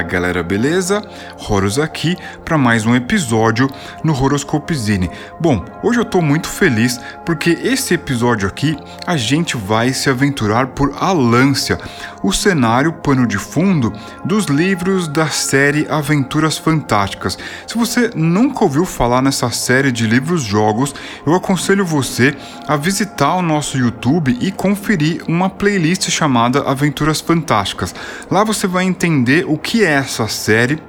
Fala galera, beleza? Horus aqui para mais um episódio no Horoscope Zine. Bom, hoje eu tô muito feliz porque esse episódio aqui a gente vai se aventurar por Alância, o cenário pano de fundo dos livros da série Aventuras Fantásticas. Se você nunca ouviu falar nessa série de livros-jogos, eu aconselho você a visitar o nosso YouTube e conferir uma playlist chamada Aventuras Fantásticas. Lá você vai entender o que é essa série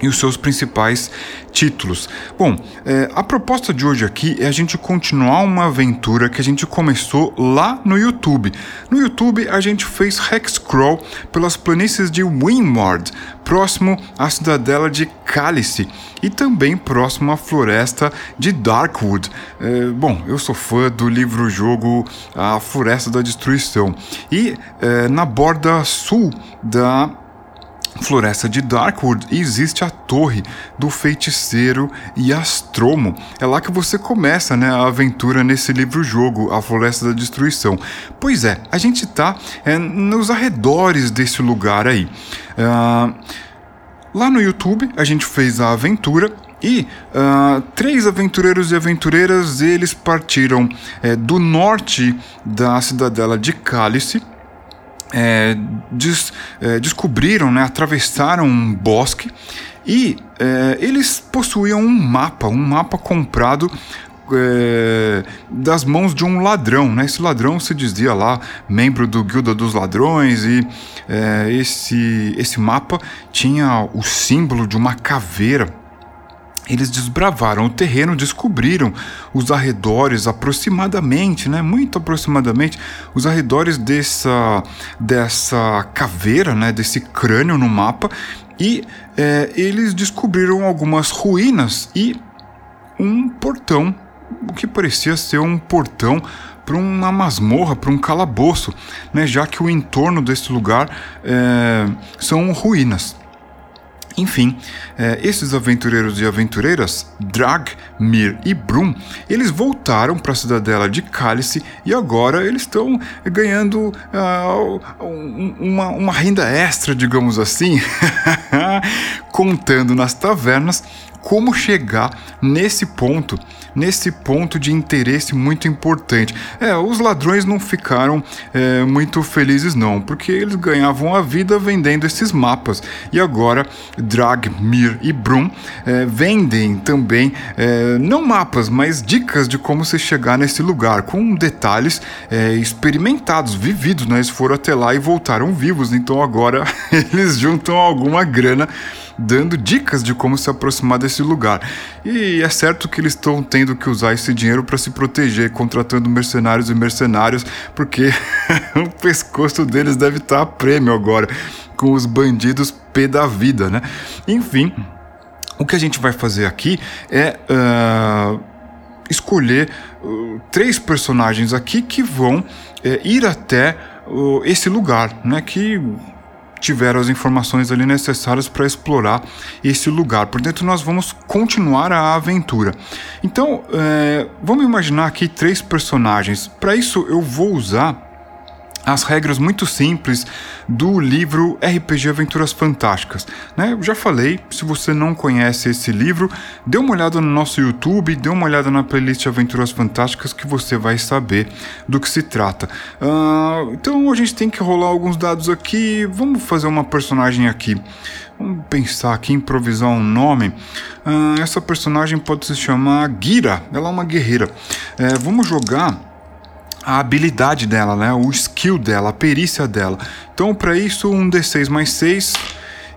e os seus principais títulos. Bom, é, a proposta de hoje aqui é a gente continuar uma aventura que a gente começou lá no YouTube. No YouTube a gente fez Hexcrawl pelas planícies de Windward, próximo à cidadela de Cálice e também próximo à floresta de Darkwood. É, bom, eu sou fã do livro-jogo A Floresta da Destruição e é, na borda sul da floresta de Darkwood existe a torre do feiticeiro Astromo. É lá que você começa né, a aventura nesse livro-jogo, A Floresta da Destruição. Pois é, a gente está é, nos arredores desse lugar aí. Uh, lá no YouTube a gente fez a aventura e uh, três aventureiros e aventureiras eles partiram é, do norte da cidadela de Cálice é, des, é, descobriram, né, atravessaram um bosque e é, eles possuíam um mapa, um mapa comprado é, das mãos de um ladrão. Né? Esse ladrão se dizia lá membro do Guilda dos Ladrões e é, esse, esse mapa tinha o símbolo de uma caveira eles desbravaram o terreno, descobriram os arredores aproximadamente, né, muito aproximadamente, os arredores dessa, dessa caveira, né, desse crânio no mapa, e é, eles descobriram algumas ruínas e um portão, o que parecia ser um portão para uma masmorra, para um calabouço, né, já que o entorno desse lugar é, são ruínas. Enfim, é, esses aventureiros e aventureiras, Drag, Mir e Brum, eles voltaram para a cidadela de Cálice e agora eles estão ganhando uh, uma, uma renda extra, digamos assim, contando nas tavernas como chegar nesse ponto, nesse ponto de interesse muito importante. É, os ladrões não ficaram é, muito felizes não, porque eles ganhavam a vida vendendo esses mapas e agora Drag, Mir e Brum é, vendem também é, não mapas, mas dicas de como se chegar nesse lugar, com detalhes é, experimentados, vividos, né? Eles foram até lá e voltaram vivos, então agora eles juntam alguma grana dando dicas de como se aproximar desse lugar. E é certo que eles estão tendo que usar esse dinheiro para se proteger, contratando mercenários e mercenários, porque o pescoço deles deve estar tá a prêmio agora, com os bandidos pé da vida, né? Enfim, o que a gente vai fazer aqui é. Uh, escolher uh, três personagens aqui que vão uh, ir até esse lugar, né? Que tiveram as informações ali necessárias para explorar esse lugar. Portanto, nós vamos continuar a aventura. Então, é, vamos imaginar aqui três personagens. Para isso, eu vou usar as regras muito simples do livro RPG Aventuras Fantásticas. Né? Eu já falei, se você não conhece esse livro, dê uma olhada no nosso YouTube, dê uma olhada na playlist Aventuras Fantásticas que você vai saber do que se trata. Uh, então a gente tem que rolar alguns dados aqui. Vamos fazer uma personagem aqui. Vamos pensar aqui, improvisar um nome. Uh, essa personagem pode se chamar Gira. Ela é uma guerreira. Uh, vamos jogar a habilidade dela, né? O skill dela, a perícia dela. Então, para isso, um D6 mais 6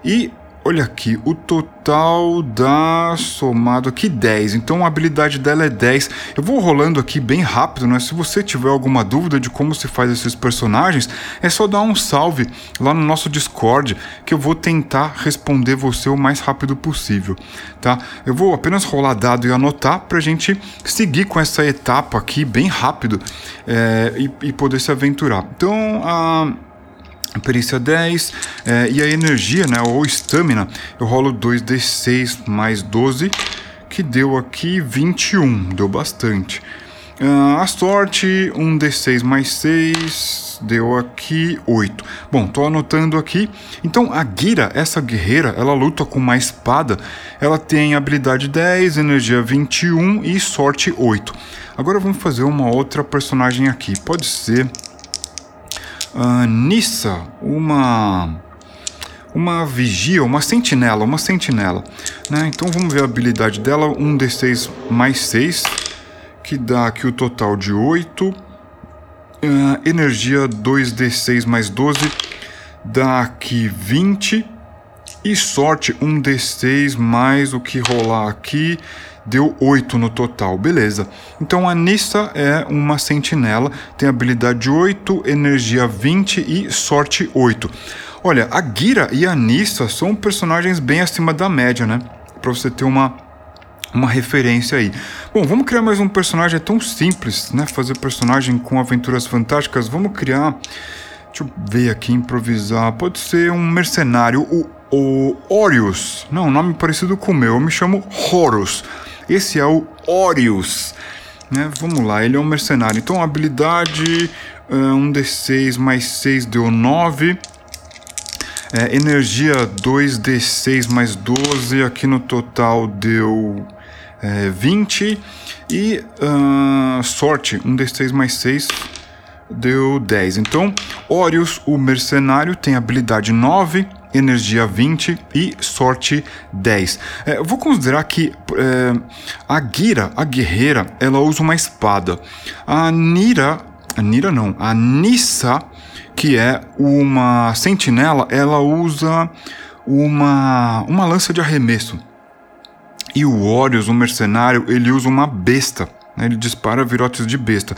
e Olha aqui, o total dá somado aqui 10. Então a habilidade dela é 10. Eu vou rolando aqui bem rápido, né? Se você tiver alguma dúvida de como se faz esses personagens, é só dar um salve lá no nosso Discord que eu vou tentar responder você o mais rápido possível, tá? Eu vou apenas rolar dado e anotar pra gente seguir com essa etapa aqui bem rápido é, e, e, poder se aventurar. Então, a perícia 10 é, e a energia, né, ou estamina, eu rolo 2d6 mais 12, que deu aqui 21, deu bastante. Uh, a sorte, um D6 mais 6, deu aqui 8. Bom, tô anotando aqui. Então a Gira, essa guerreira, ela luta com uma espada. Ela tem habilidade 10, energia 21 e sorte 8. Agora vamos fazer uma outra personagem aqui. Pode ser uh, Nissa, uma uma vigia, uma sentinela, uma sentinela. Né? Então vamos ver a habilidade dela, um D6 mais 6 que dá aqui o total de 8. Uh, ah, energia 2d6 mais 12 dá aqui 20. E sorte 1d6 mais o que rolar aqui deu 8 no total, beleza. Então a Nissa é uma sentinela, tem habilidade 8, energia 20 e sorte 8. Olha, a Gira e a Nissa são personagens bem acima da média, né? Pra você ter uma uma referência aí. Bom, vamos criar mais um personagem é tão simples, né? Fazer personagem com aventuras fantásticas. Vamos criar. Deixa eu ver aqui, improvisar. Pode ser um mercenário, o, o Orius. Não, nome parecido com o meu. Eu me chamo Horus. Esse é o Orius. Né? Vamos lá, ele é um mercenário. Então, habilidade: uh, um D6 mais 6 deu 9. É, energia 2d6 mais 12, aqui no total deu é, 20. E uh, sorte, um D6 mais 6 deu 10. Então, Orius, o mercenário, tem habilidade 9, energia 20 e sorte 10. É, eu vou considerar que é, a Gira, a guerreira, ela usa uma espada. A Nira, a Nira não, a Nissa, que é uma sentinela, ela usa uma, uma lança de arremesso. E o Orius, o mercenário, ele usa uma besta. Né? Ele dispara virotes de besta.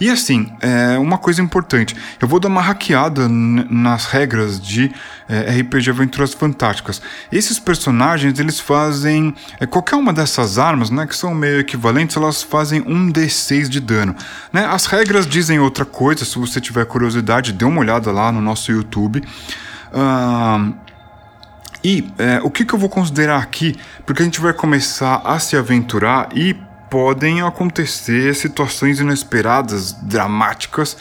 E assim, é uma coisa importante. Eu vou dar uma hackeada nas regras de é, RPG Aventuras Fantásticas. Esses personagens, eles fazem... É, qualquer uma dessas armas, né, que são meio equivalentes, elas fazem um D6 de dano. Né? As regras dizem outra coisa. Se você tiver curiosidade, dê uma olhada lá no nosso YouTube. E é, o que, que eu vou considerar aqui? Porque a gente vai começar a se aventurar e podem acontecer situações inesperadas, dramáticas.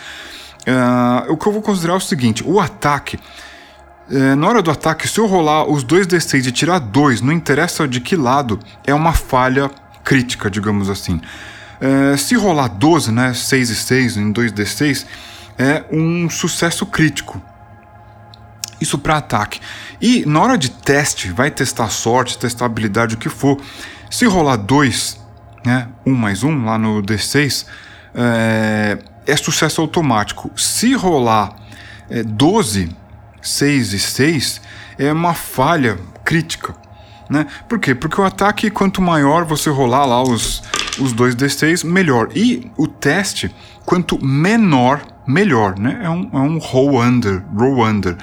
Uh, o que eu vou considerar é o seguinte: o ataque. Uh, na hora do ataque, se eu rolar os dois D6 e tirar dois, não interessa de que lado, é uma falha crítica, digamos assim. Uh, se rolar 12, né, 6 e 6 em 2D6, é um sucesso crítico. Isso para ataque. E na hora de teste, vai testar sorte, testar habilidade, o que for. Se rolar 2, né, 1 um mais 1 um, lá no D6, é, é, sucesso automático. Se rolar é, 12, 6 e 6, é uma falha crítica. Né? Por quê? Porque o ataque, quanto maior você rolar lá os, os dois D6, melhor. E o teste, quanto menor, melhor. Né? É um, é um roll under, roll under.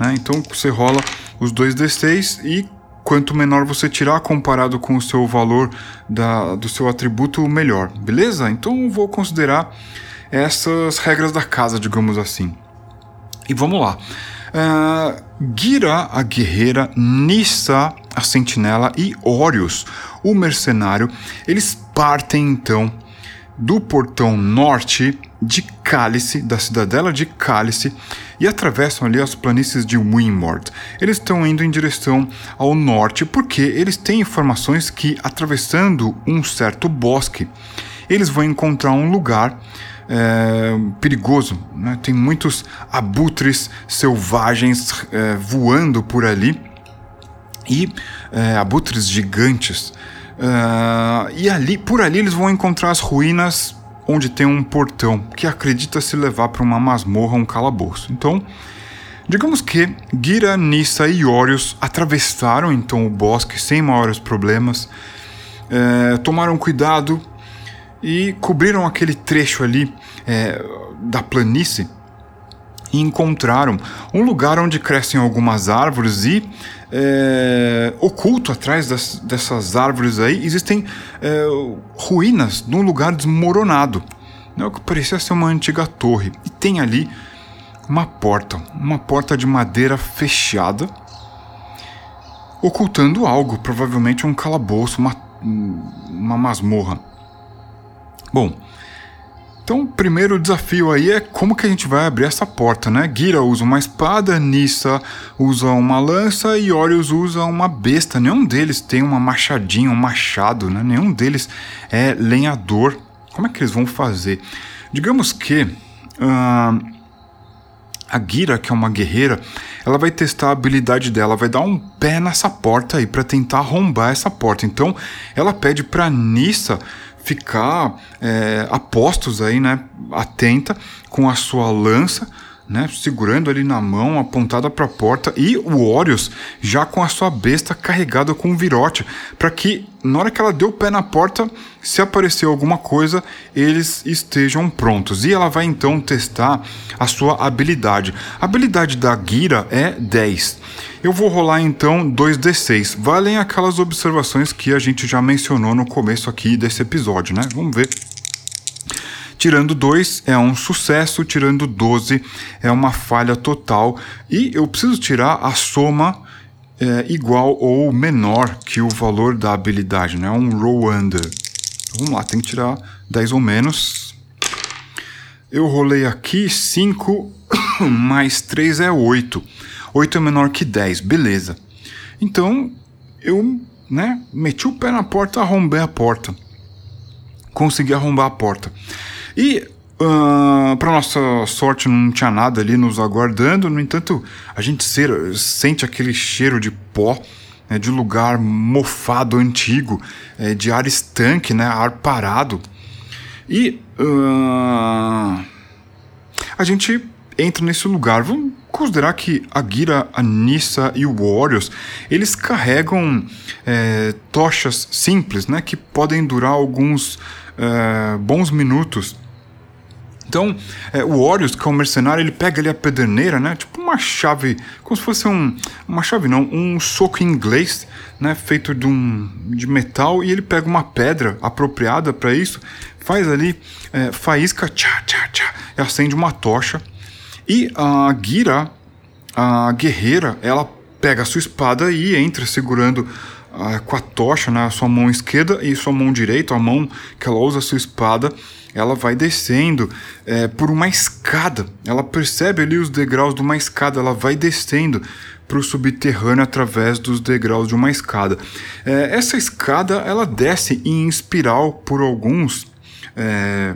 Né? Então você rola os dois D6 e quanto menor você tirar comparado com o seu valor da, do seu atributo, melhor. Beleza? Então vou considerar essas regras da casa, digamos assim. E vamos lá. Uh, Gira, a guerreira, Nissa, a sentinela e Orius, o mercenário, eles partem então do portão norte de Cálice, da cidadela de Cálice, e atravessam ali as planícies de Windmord. Eles estão indo em direção ao norte porque eles têm informações que, atravessando um certo bosque, eles vão encontrar um lugar é, perigoso. Né? Tem muitos abutres selvagens é, voando por ali e é, abutres gigantes. E ali, por ali, eles vão encontrar as ruínas onde tem um portão que acredita se levar para uma masmorra, um calabouço. Então, digamos que Gira, Nissa e Orius atravessaram então o bosque sem maiores problemas, é, tomaram cuidado e cobriram aquele trecho ali é, da planície e encontraram um lugar onde crescem algumas árvores e é, oculto atrás das, dessas árvores aí existem é, ruínas de um lugar desmoronado, né, que parecia ser uma antiga torre. E tem ali uma porta, uma porta de madeira fechada, ocultando algo, provavelmente um calabouço, uma, uma masmorra. Bom, Então, o primeiro desafio aí é como que a gente vai abrir essa porta, né? Gira usa uma espada, Nissa usa uma lança e Orius usa uma besta. Nenhum deles tem uma machadinha, um machado, né? Nenhum deles é lenhador. Como é que eles vão fazer? Digamos que uh, a Gira, que é uma guerreira, ela vai testar a habilidade dela, vai dar um pé nessa porta aí para tentar arrombar essa porta. Então, ela pede para Nissa ficar é, a postos aí, né, atenta com a sua lança, né, segurando ali na mão, apontada para a porta, e o Orius já com a sua besta carregada com um virote, para que na hora que ela deu o pé na porta, se aparecer alguma coisa, eles estejam prontos. E ela vai então testar a sua habilidade. A habilidade da Gira é 10. Eu vou rolar então 2d6. Valem aquelas observações que a gente já mencionou no começo aqui desse episódio, né? Vamos ver. Tirando 2 é um sucesso, tirando 12 é uma falha total. E eu preciso tirar a soma é, igual ou menor que o valor da habilidade, né? Um roll under. Vamos lá, tem que tirar 10 ou menos. Eu rolei aqui 5 mais 3 é 8. 8 é menor que 10, beleza. Então eu né, meti o pé na porta, arrombei a porta. Consegui arrombar a porta. E uh, ah, para nossa sorte não tinha nada ali nos aguardando. No entanto, a gente ser, sente aquele cheiro de pó. Né, de lugar mofado antigo, é, de ar estanque, né, ar parado. E uh, a gente entra nesse lugar. Vamos considerar que a Gira, a Nissa e o Warriors, eles carregam é, tochas simples, né, que podem durar alguns é, bons minutos. Então, é, o Orius, que é um mercenário, ele pega ali a pederneira, né? Tipo uma chave, como se fosse um, uma chave não, um soco inglês, né? Feito de, um, de metal e ele pega uma pedra apropriada para isso, faz ali, é, faísca, tchá, tchá, tchá, e acende uma tocha. E a Gira, a guerreira, ela pega a sua espada e entra segurando uh, com a tocha na né, sua mão esquerda e sua mão direita, a mão que ela usa a sua espada, ela vai descendo é, por uma escada. Ela percebe ali os degraus de uma escada, ela vai descendo para o subterrâneo através dos degraus de uma escada. É, essa escada ela desce em espiral por alguns. É,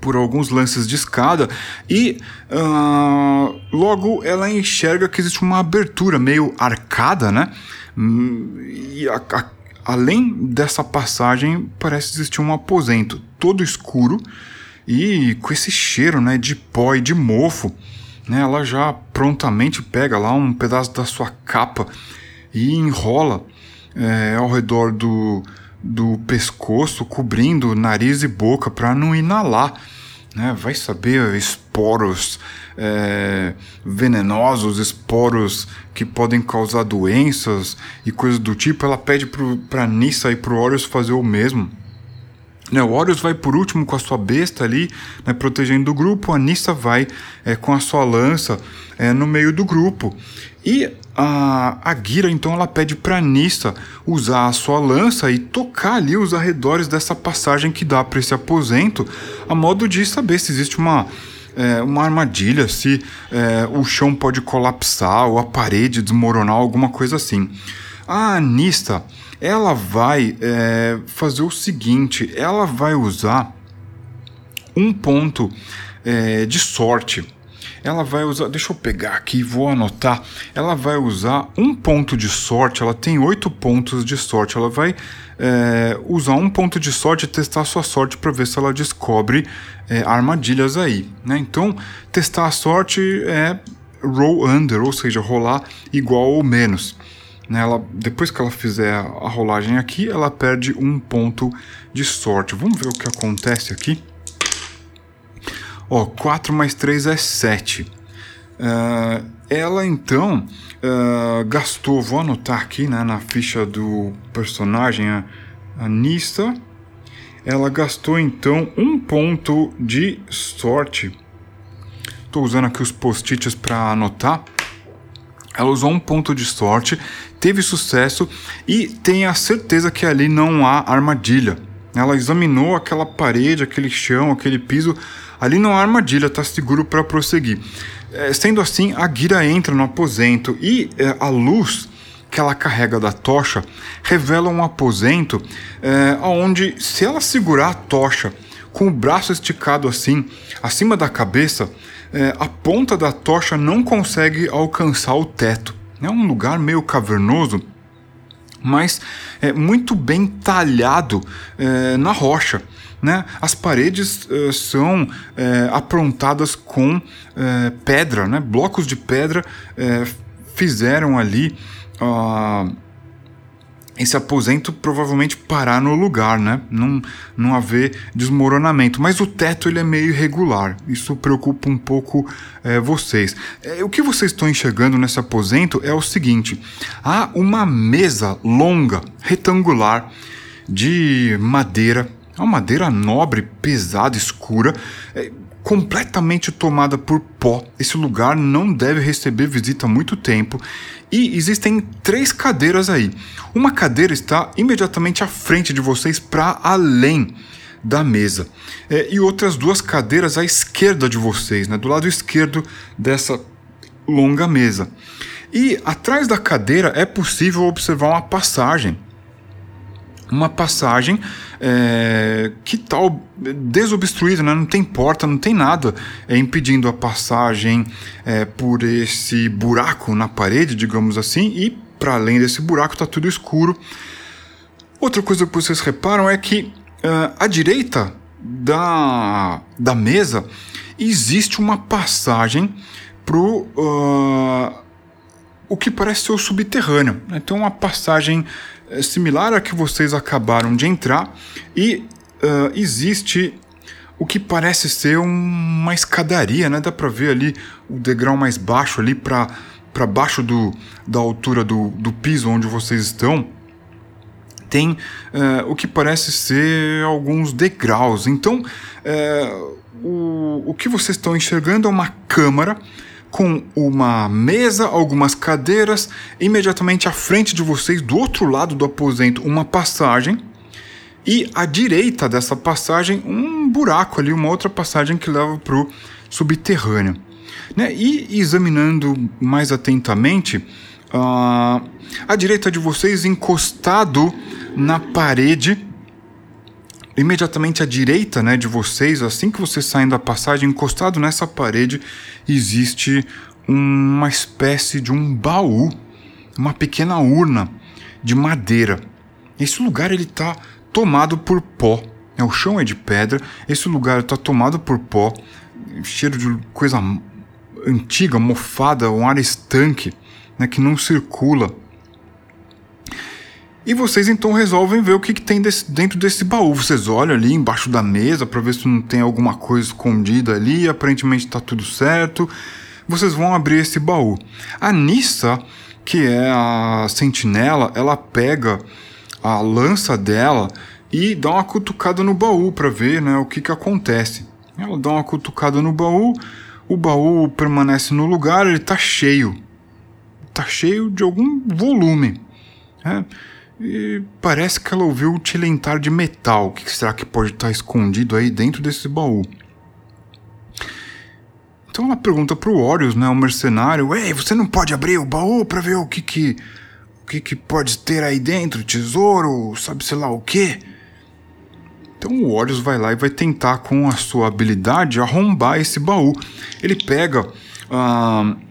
por alguns lances de escada e uh, logo ela enxerga que existe uma abertura meio arcada, né? Hum, e a, a além dessa passagem, parece existir um aposento todo escuro e com esse cheiro né, de pó e de mofo. Né, ela já prontamente pega lá um pedaço da sua capa e enrola é, ao redor do, do pescoço, cobrindo nariz e boca para não inalar. Né? Vai saber esporos é, venenosos, esporos que podem causar doenças e coisas do tipo, ela pede para Nissa e para o Horus fazer o mesmo. Né, o Horus vai por último com a sua besta ali, né, protegendo o grupo. A Nissa vai é, com a sua lança é, no meio do grupo. E a, Gira, então, ela pede para Nissa usar a sua lança e tocar ali os arredores dessa passagem que dá para esse aposento, a modo de saber se existe uma é, uma armadilha, se é, o chão pode colapsar ou a parede desmoronar, alguma coisa assim. A Anista, ela vai é, fazer o seguinte: ela vai usar um ponto é, de sorte. Ela vai usar, deixa eu pegar aqui, vou anotar. Ela vai usar um ponto de sorte. Ela tem oito pontos de sorte. Ela vai é, usar um ponto de sorte e testar a sua sorte para ver se ela descobre é, armadilhas aí. Né? Então, testar a sorte é roll under, ou seja, rolar igual ou menos. Né? Ela, depois que ela fizer a rolagem aqui, ela perde um ponto de sorte. Vamos ver o que acontece aqui. Ó, 4 mais 3 é 7. Uh, é, ela então uh, gastou, vou anotar aqui né, na ficha do personagem, a, a Nista. Ela gastou então um ponto de sorte. Estou usando aqui os post-its para anotar. Ela usou um ponto de sorte, teve sucesso e tem a certeza que ali não há armadilha. Ela examinou aquela parede, aquele chão, aquele piso. Ali não há armadilha, está seguro para prosseguir. É, sendo assim, a Gira entra no aposento e é, a luz que ela carrega da tocha revela um aposento é, onde, se ela segurar a tocha com o braço esticado assim, acima da cabeça, é, a ponta da tocha não consegue alcançar o teto. É um lugar meio cavernoso, mas é muito bem talhado é, na rocha. Né? As paredes é, são é, aprontadas com é, pedra, né? blocos de pedra fizeram ali. Uh, esse aposento provavelmente parar no lugar, né? Não, não haver desmoronamento. Mas o teto ele é meio irregular. Isso preocupa um pouco é, vocês. É, o que vocês estão enxergando nesse aposento é o seguinte: há uma mesa longa, retangular, de madeira. É uma madeira nobre, pesada, escura. É, completamente tomada por pó. Esse lugar não deve receber visita há muito tempo. E existem três cadeiras aí. Uma cadeira está imediatamente à frente de vocês, para além da mesa. É, e outras duas cadeiras à esquerda de vocês, né, do lado esquerdo dessa longa mesa. E atrás da cadeira é possível observar uma passagem uma passagem é, que tal desobstruída, né? não tem porta, não tem nada é, impedindo a passagem é, por esse buraco na parede, digamos assim, e para além desse buraco está tudo escuro. Outra coisa que vocês reparam é que uh, à direita da, da mesa existe uma passagem para uh, o que parece ser o subterrâneo. Então, uma passagem similar à que vocês acabaram de entrar e uh, existe o que parece ser uma escadaria, né? Dá para ver ali o degrau mais baixo ali para para baixo do, da altura do, do piso onde vocês estão tem uh, o que parece ser alguns degraus. Então, uh, o, o que vocês estão enxergando é uma câmara com uma mesa, algumas cadeiras, imediatamente à frente de vocês, do outro lado do aposento, uma passagem, e à direita dessa passagem, um buraco ali, uma outra passagem que leva para o subterrâneo. Né? E examinando mais atentamente, uh, à direita de vocês, encostado na parede, imediatamente à direita né, de vocês, assim que vocês saem da passagem, encostado nessa parede, existe uma espécie de um baú, uma pequena urna de madeira. Esse lugar ele está tomado por pó. É, o chão é de pedra, esse lugar está tomado por pó, cheiro de coisa antiga, mofada, um ar estanque, né, que não circula. E vocês então resolvem ver o que, que tem desse, dentro desse baú. Vocês olham ali embaixo da mesa para ver se não tem alguma coisa escondida ali. Aparentemente está tudo certo. Vocês vão abrir esse baú. A Nissa, que é a sentinela, ela pega a lança dela e dá uma cutucada no baú para ver né, o que, que acontece. Ela dá uma cutucada no baú, o baú permanece no lugar, ele está cheio. Está cheio de algum volume. Né? E parece que ela ouviu o tilentar de metal. O que será que pode estar escondido aí dentro desse baú? Então ela pergunta pro Orius, né, o mercenário, Ei, você não pode abrir o baú para ver o que que, o que que pode ter aí dentro? Tesouro, sabe sei lá o quê? Então o Orius vai lá e vai tentar com a sua habilidade arrombar esse baú. Ele pega... Uh,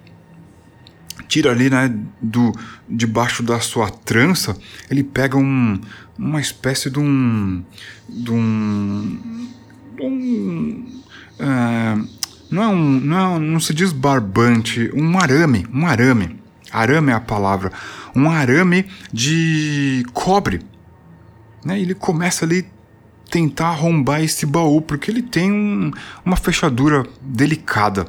tira ali, né, do debaixo da sua trança, ele pega um, uma espécie de um, de um, de um é, não é um, não, é, não se diz barbante, um arame, um arame, arame é a palavra, um arame de cobre, né? Ele começa ali tentar arrombar esse baú porque ele tem um, uma fechadura delicada.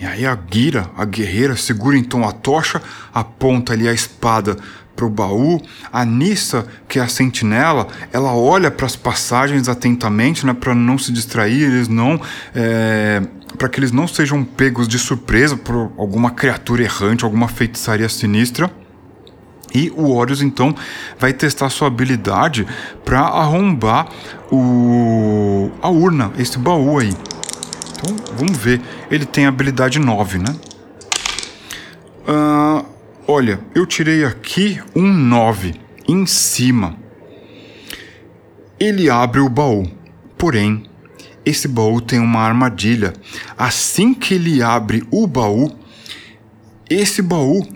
E aí a Gira, a guerreira, segura então a tocha, aponta ali a espada para o baú. A Nissa, que é a sentinela, ela olha para as passagens atentamente, né, para não se distrair, eles não, é, para que eles não sejam pegos de surpresa por alguma criatura errante, alguma feitiçaria sinistra. E o Horus então vai testar sua habilidade para arrombar o a urna, esse baú aí. Então vamos ver. Ele tem habilidade 9, né? Uh, olha, eu tirei aqui um 9 em cima. Ele abre o baú, porém, esse baú tem uma armadilha. Assim que ele abre o baú, esse baú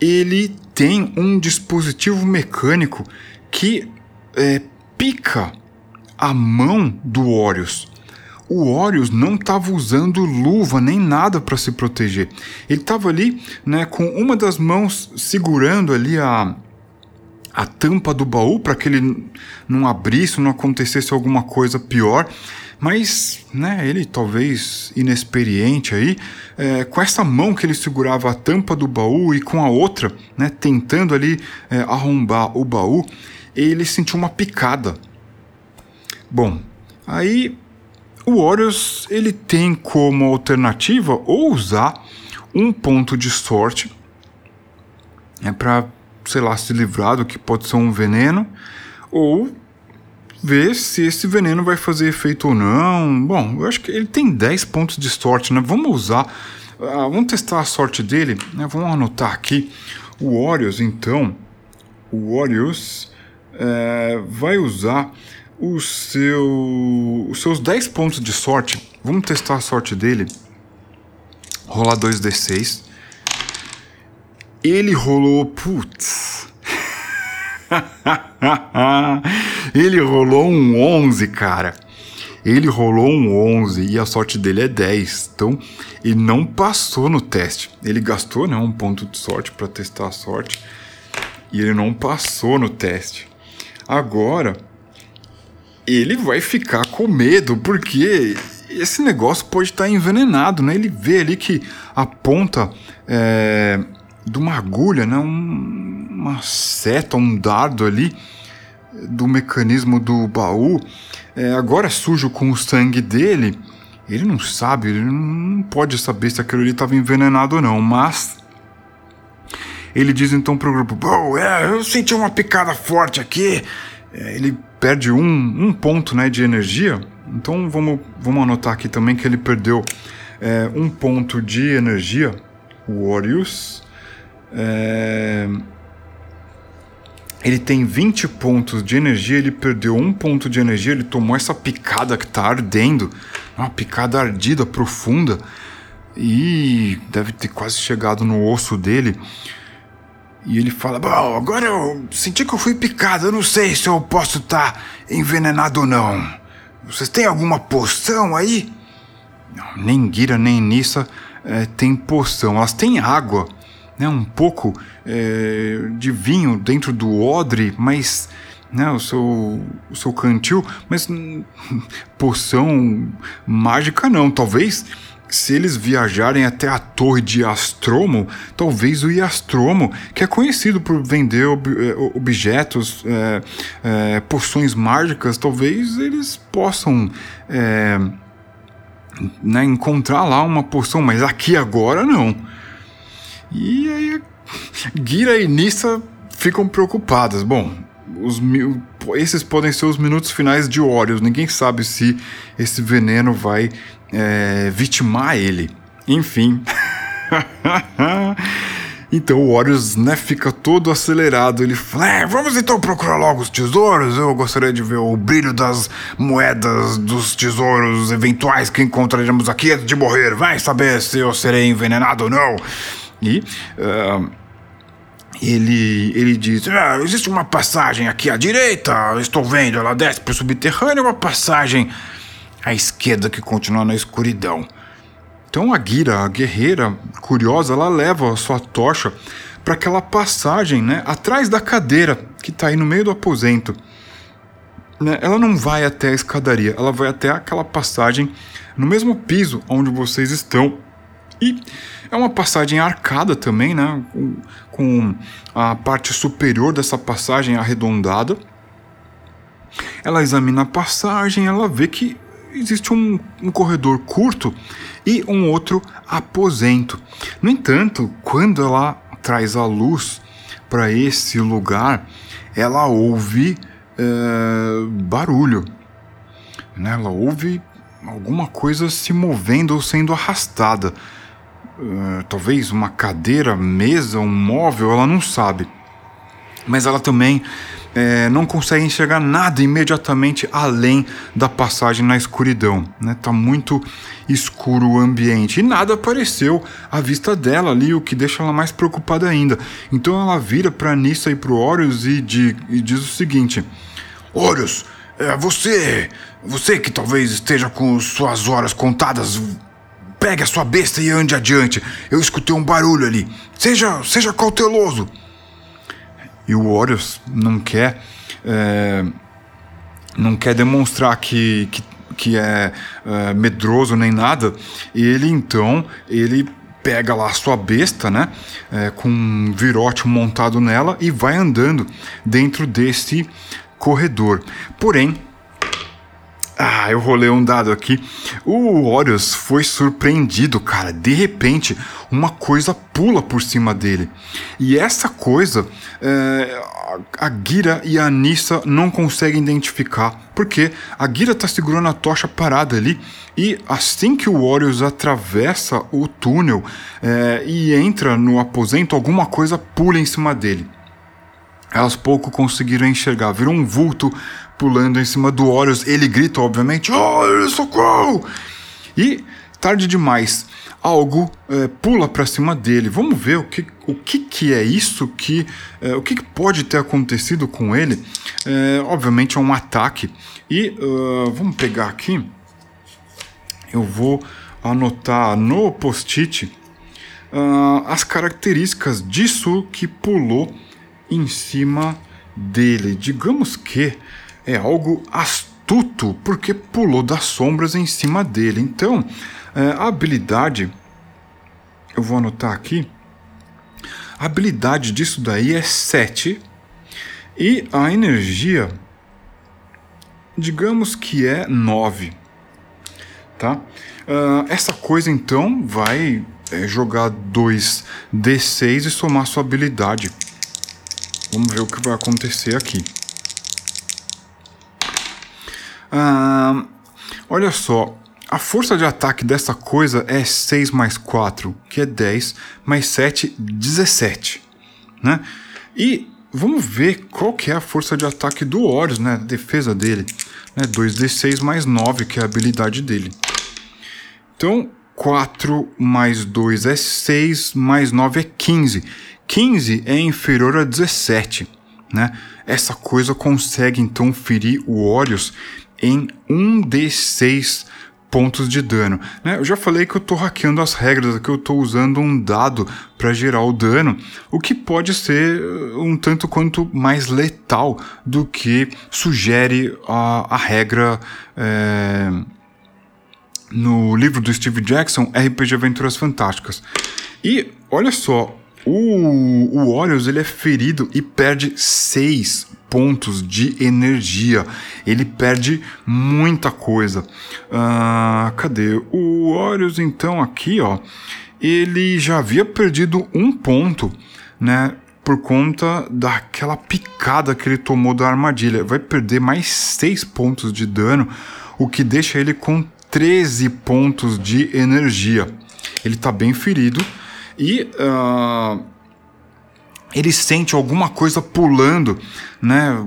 ele tem um dispositivo mecânico que é, pica a mão do Orius. O Orius não estava usando luva nem nada para se proteger. Ele estava ali, né, com uma das mãos segurando ali a a tampa do baú para que ele não abrisse, não acontecesse alguma coisa pior. Mas, né, ele talvez inexperiente aí, é, com essa mão que ele segurava a tampa do baú e com a outra, né, tentando ali é, arrombar o baú, ele sentiu uma picada. Bom, aí o Horus ele tem como alternativa ou usar um ponto de sorte é para sei lá, se livrar do que pode ser um veneno, ou ver se esse veneno vai fazer efeito ou não. Bom, eu acho que ele tem 10 pontos de sorte, né? Vamos usar, uh, vamos testar a sorte dele, né? Vamos anotar aqui. O Orius, então, o Orius é, vai usar o seu, os seus 10 pontos de sorte. Vamos testar a sorte dele. Rolar 2d6. Ele rolou, putz. ele rolou um 11, cara. Ele rolou um 11 e a sorte dele é 10. Então, ele não passou no teste. Ele gastou né, um ponto de sorte para testar a sorte e ele não passou no teste. Agora, ele vai ficar com medo porque esse negócio pode estar envenenado, né? Ele vê ali que a ponta é, de uma agulha, né? Um, uma seta, um dardo ali do mecanismo do baú, é, agora sujo com o sangue dele, ele não sabe, ele não pode saber se aquilo ali estava envenenado ou não, mas ele diz então pro grupo: Bom, é, eu senti uma picada forte aqui. É, ele perde um, um ponto né, de energia. Então vamos, vamos anotar aqui também que ele perdeu é, um ponto de energia. O Orius é... Ele tem 20 pontos de energia, ele perdeu um ponto de energia, ele tomou essa picada que tá ardendo, uma picada ardida, profunda, e deve ter quase chegado no osso dele. E ele fala: Bom, agora eu senti que eu fui picado, eu não sei se eu posso estar tá envenenado ou não. Vocês têm alguma poção aí? Não, nem Gira nem Nissa é, tem poção, elas têm água né, um pouco é, de vinho dentro do odre, mas né, o seu, o seu cantil, mas hum, poção mágica não. Talvez se eles viajarem até a torre de Astromo, talvez o Iastromo, que é conhecido por vender ob é, objetos, é, é, poções mágicas, talvez eles possam é, né, encontrar lá uma poção, mas aqui agora não. E aí Gira e Nissa ficam preocupadas. Bom, os esses podem ser os minutos finais de Orius. Ninguém sabe se esse veneno vai é, vitimar ele. Enfim. então o Orius né, fica todo acelerado. Ele fala: é, Vamos então procurar logo os tesouros. Eu gostaria de ver o brilho das moedas dos tesouros eventuais que encontraremos aqui antes de morrer. Vai saber se eu serei envenenado ou não. E uh, ele, ele diz: ah, existe uma passagem aqui à direita, estou vendo, ela desce para o subterrâneo, uma passagem à esquerda que continua na escuridão. Então a Gira, a guerreira curiosa, ela leva a sua tocha para aquela passagem, né, atrás da cadeira que está aí no meio do aposento. Né, ela não vai até a escadaria, ela vai até aquela passagem no mesmo piso onde vocês estão. E é uma passagem arcada também, né? Com a parte superior dessa passagem arredondada. Ela examina a passagem, ela vê que existe um, um, corredor curto e um outro aposento. No entanto, quando ela traz à luz para esse lugar, ela ouve é, barulho. Né? Ela ouve alguma coisa se movendo ou sendo arrastada. Uh, talvez uma cadeira, mesa, um móvel, ela não sabe. Mas ela também é, não consegue enxergar nada imediatamente além da passagem na escuridão. Né? Tá muito escuro o ambiente e nada apareceu à vista dela ali, o que deixa ela mais preocupada ainda. Então ela vira para Nissa e pro Horus e, de, e diz o seguinte: Horus, é, você, você que talvez esteja com suas horas contadas, pegue a sua besta e ande adiante. Eu escutei um barulho ali. Seja, seja cauteloso. E o Horus não quer, é, não quer demonstrar que, que, que é, é medroso nem nada. Ele então, ele pega lá a sua besta, né, é, com um virote montado nela e vai andando dentro desse corredor. Porém, ah, eu rolei um dado aqui. O Horus foi surpreendido, cara. De repente, uma coisa pula por cima dele. E essa coisa, é, a Gira e a Nissa não conseguem identificar. Porque a Gira tá segurando a tocha parada ali. E assim que o Horus atravessa o túnel é, e entra no aposento, alguma coisa pula em cima dele. Elas pouco conseguiram enxergar, viram um vulto pulando em cima do Horus. Ele grita, obviamente, oh, socorro! E, tarde demais, algo é, pula para cima dele. Vamos ver o que, o que, que é isso, que, é, o que, que pode ter acontecido com ele. É, obviamente é um ataque. E uh, vamos pegar aqui. Eu vou anotar no post-it uh, as características disso que pulou em cima dele. Digamos que é algo astuto, porque pulou das sombras em cima dele. Então, é, a habilidade, eu vou anotar aqui, a habilidade disso daí é 7 e a energia, digamos que é 9. Tá? Uh, essa coisa então vai é, jogar 2d6 e somar sua habilidade. Vamos ver o que vai acontecer aqui. Ah, olha só, a força de ataque dessa coisa é 6 mais 4, que é 10, mais 7, 17. Né? E vamos ver qual que é a força de ataque do Horus, né? A defesa dele. Né? 2d6 mais 9, que é a habilidade dele. Então, 4 mais 2 é 6, mais 9 é 15. 15 é inferior a 17, né? Essa coisa consegue então ferir o Horus em 1d6 pontos de dano. Né? Eu já falei que eu estou hackeando as regras, que eu estou usando um dado para gerar o dano, o que pode ser uh, um tanto quanto mais letal do que sugere a, a regra é, no livro do Steve Jackson, RPG Aventuras Fantásticas. E olha só, o, o Orioles ele é ferido e perde 6 pontos de energia. Ele perde muita coisa. Ah, cadê? O Orioles, então, aqui, ó, ele já havia perdido um ponto, né? Por conta daquela picada que ele tomou da armadilha. Vai perder mais 6 pontos de dano, o que deixa ele com 13 pontos de energia. Ele tá bem ferido e uh, ele sente alguma coisa pulando, né?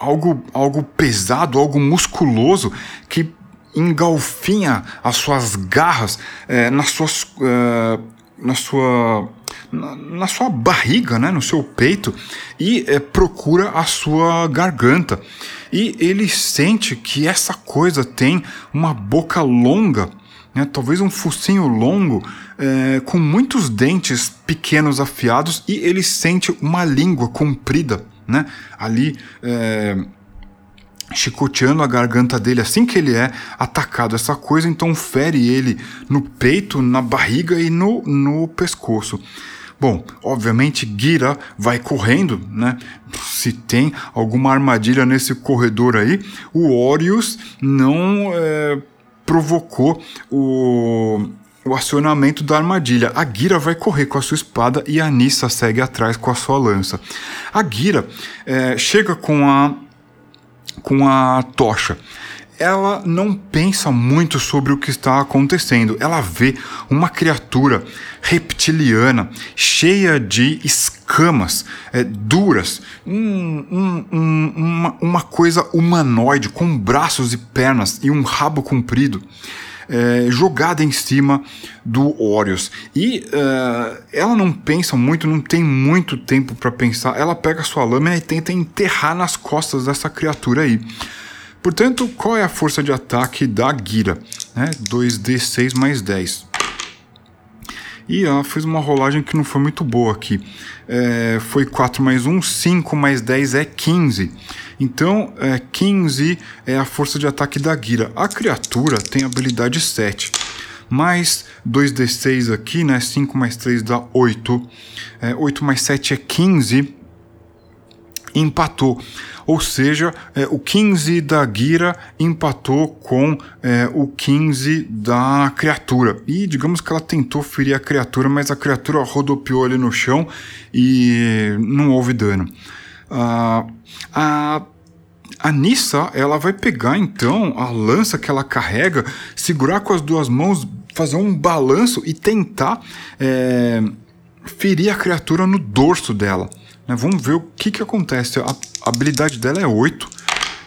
Algo, algo pesado, algo musculoso que engalfinha as suas garras é, nas suas, é, na sua na, na, sua barriga, né, no seu peito e é, procura a sua garganta. E ele sente que essa coisa tem uma boca longa né, talvez um focinho longo é, com muitos dentes pequenos afiados e ele sente uma língua comprida, né, ali é, chicoteando a garganta dele assim que ele é atacado. Essa coisa então fere ele no peito, na barriga e no, no pescoço. Bom, obviamente Gira vai correndo, né? Se tem alguma armadilha nesse corredor aí, o Orius não é, provocou o, o acionamento da armadilha. A Gira vai correr com a sua espada e a Nissa segue atrás com a sua lança. A Gira é, chega com a com a tocha ela não pensa muito sobre o que está acontecendo. Ela vê uma criatura reptiliana cheia de escamas é, duras, um, um, um, uma, uma coisa humanoide com braços e pernas e um rabo comprido. É, jogada em cima do Orius. E uh, ela não pensa muito, não tem muito tempo para pensar. Ela pega sua lâmina e tenta enterrar nas costas dessa criatura aí. Portanto, qual é a força de ataque da Gira? Né? 2d6 mais 10. E ela fez uma rolagem que não foi muito boa aqui. É, foi 4 mais 1, 5 mais 10 é 15. Então, é, 15 é a força de ataque da Gira. A criatura tem habilidade 7. Mais 2d6 aqui, né? 5 mais 3 dá 8. É, 8 mais 7 é 15. Empatou. Ou seja, é, o 15 da Gira empatou com é, o 15 da criatura. E digamos que ela tentou ferir a criatura, mas a criatura rodopiou ali no chão e não houve dano. Ah, a a Nissa, ela vai pegar então a lança que ela carrega, segurar com as duas mãos, fazer um balanço e tentar é, ferir a criatura no dorso dela. Né? Vamos ver o que, que acontece. A, habilidade dela é 8.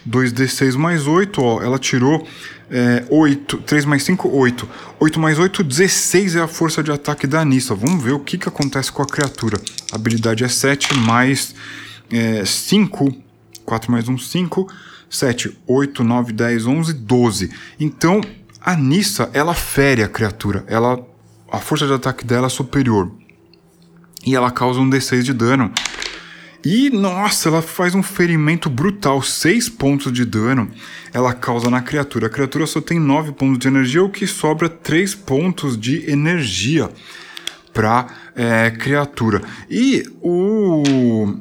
2d6 mais 8, ó, ela tirou é, 8, 3 mais 5, 8. 8 mais 8, 16 é a força de ataque da Anissa. Vamos ver o que, que acontece com a criatura. A habilidade é 7 mais 5, 4 mais 1, 5, 7, 8, 9, 10, 11, 12. Então, a Nissa, ela fere a criatura. Ela, a força de ataque dela é superior. E ela causa um D6 de dano. E nossa, ela faz um ferimento brutal, 6 pontos de dano ela causa na criatura. A criatura só tem 9 pontos de energia, o que sobra 3 pontos de energia para é, criatura. E o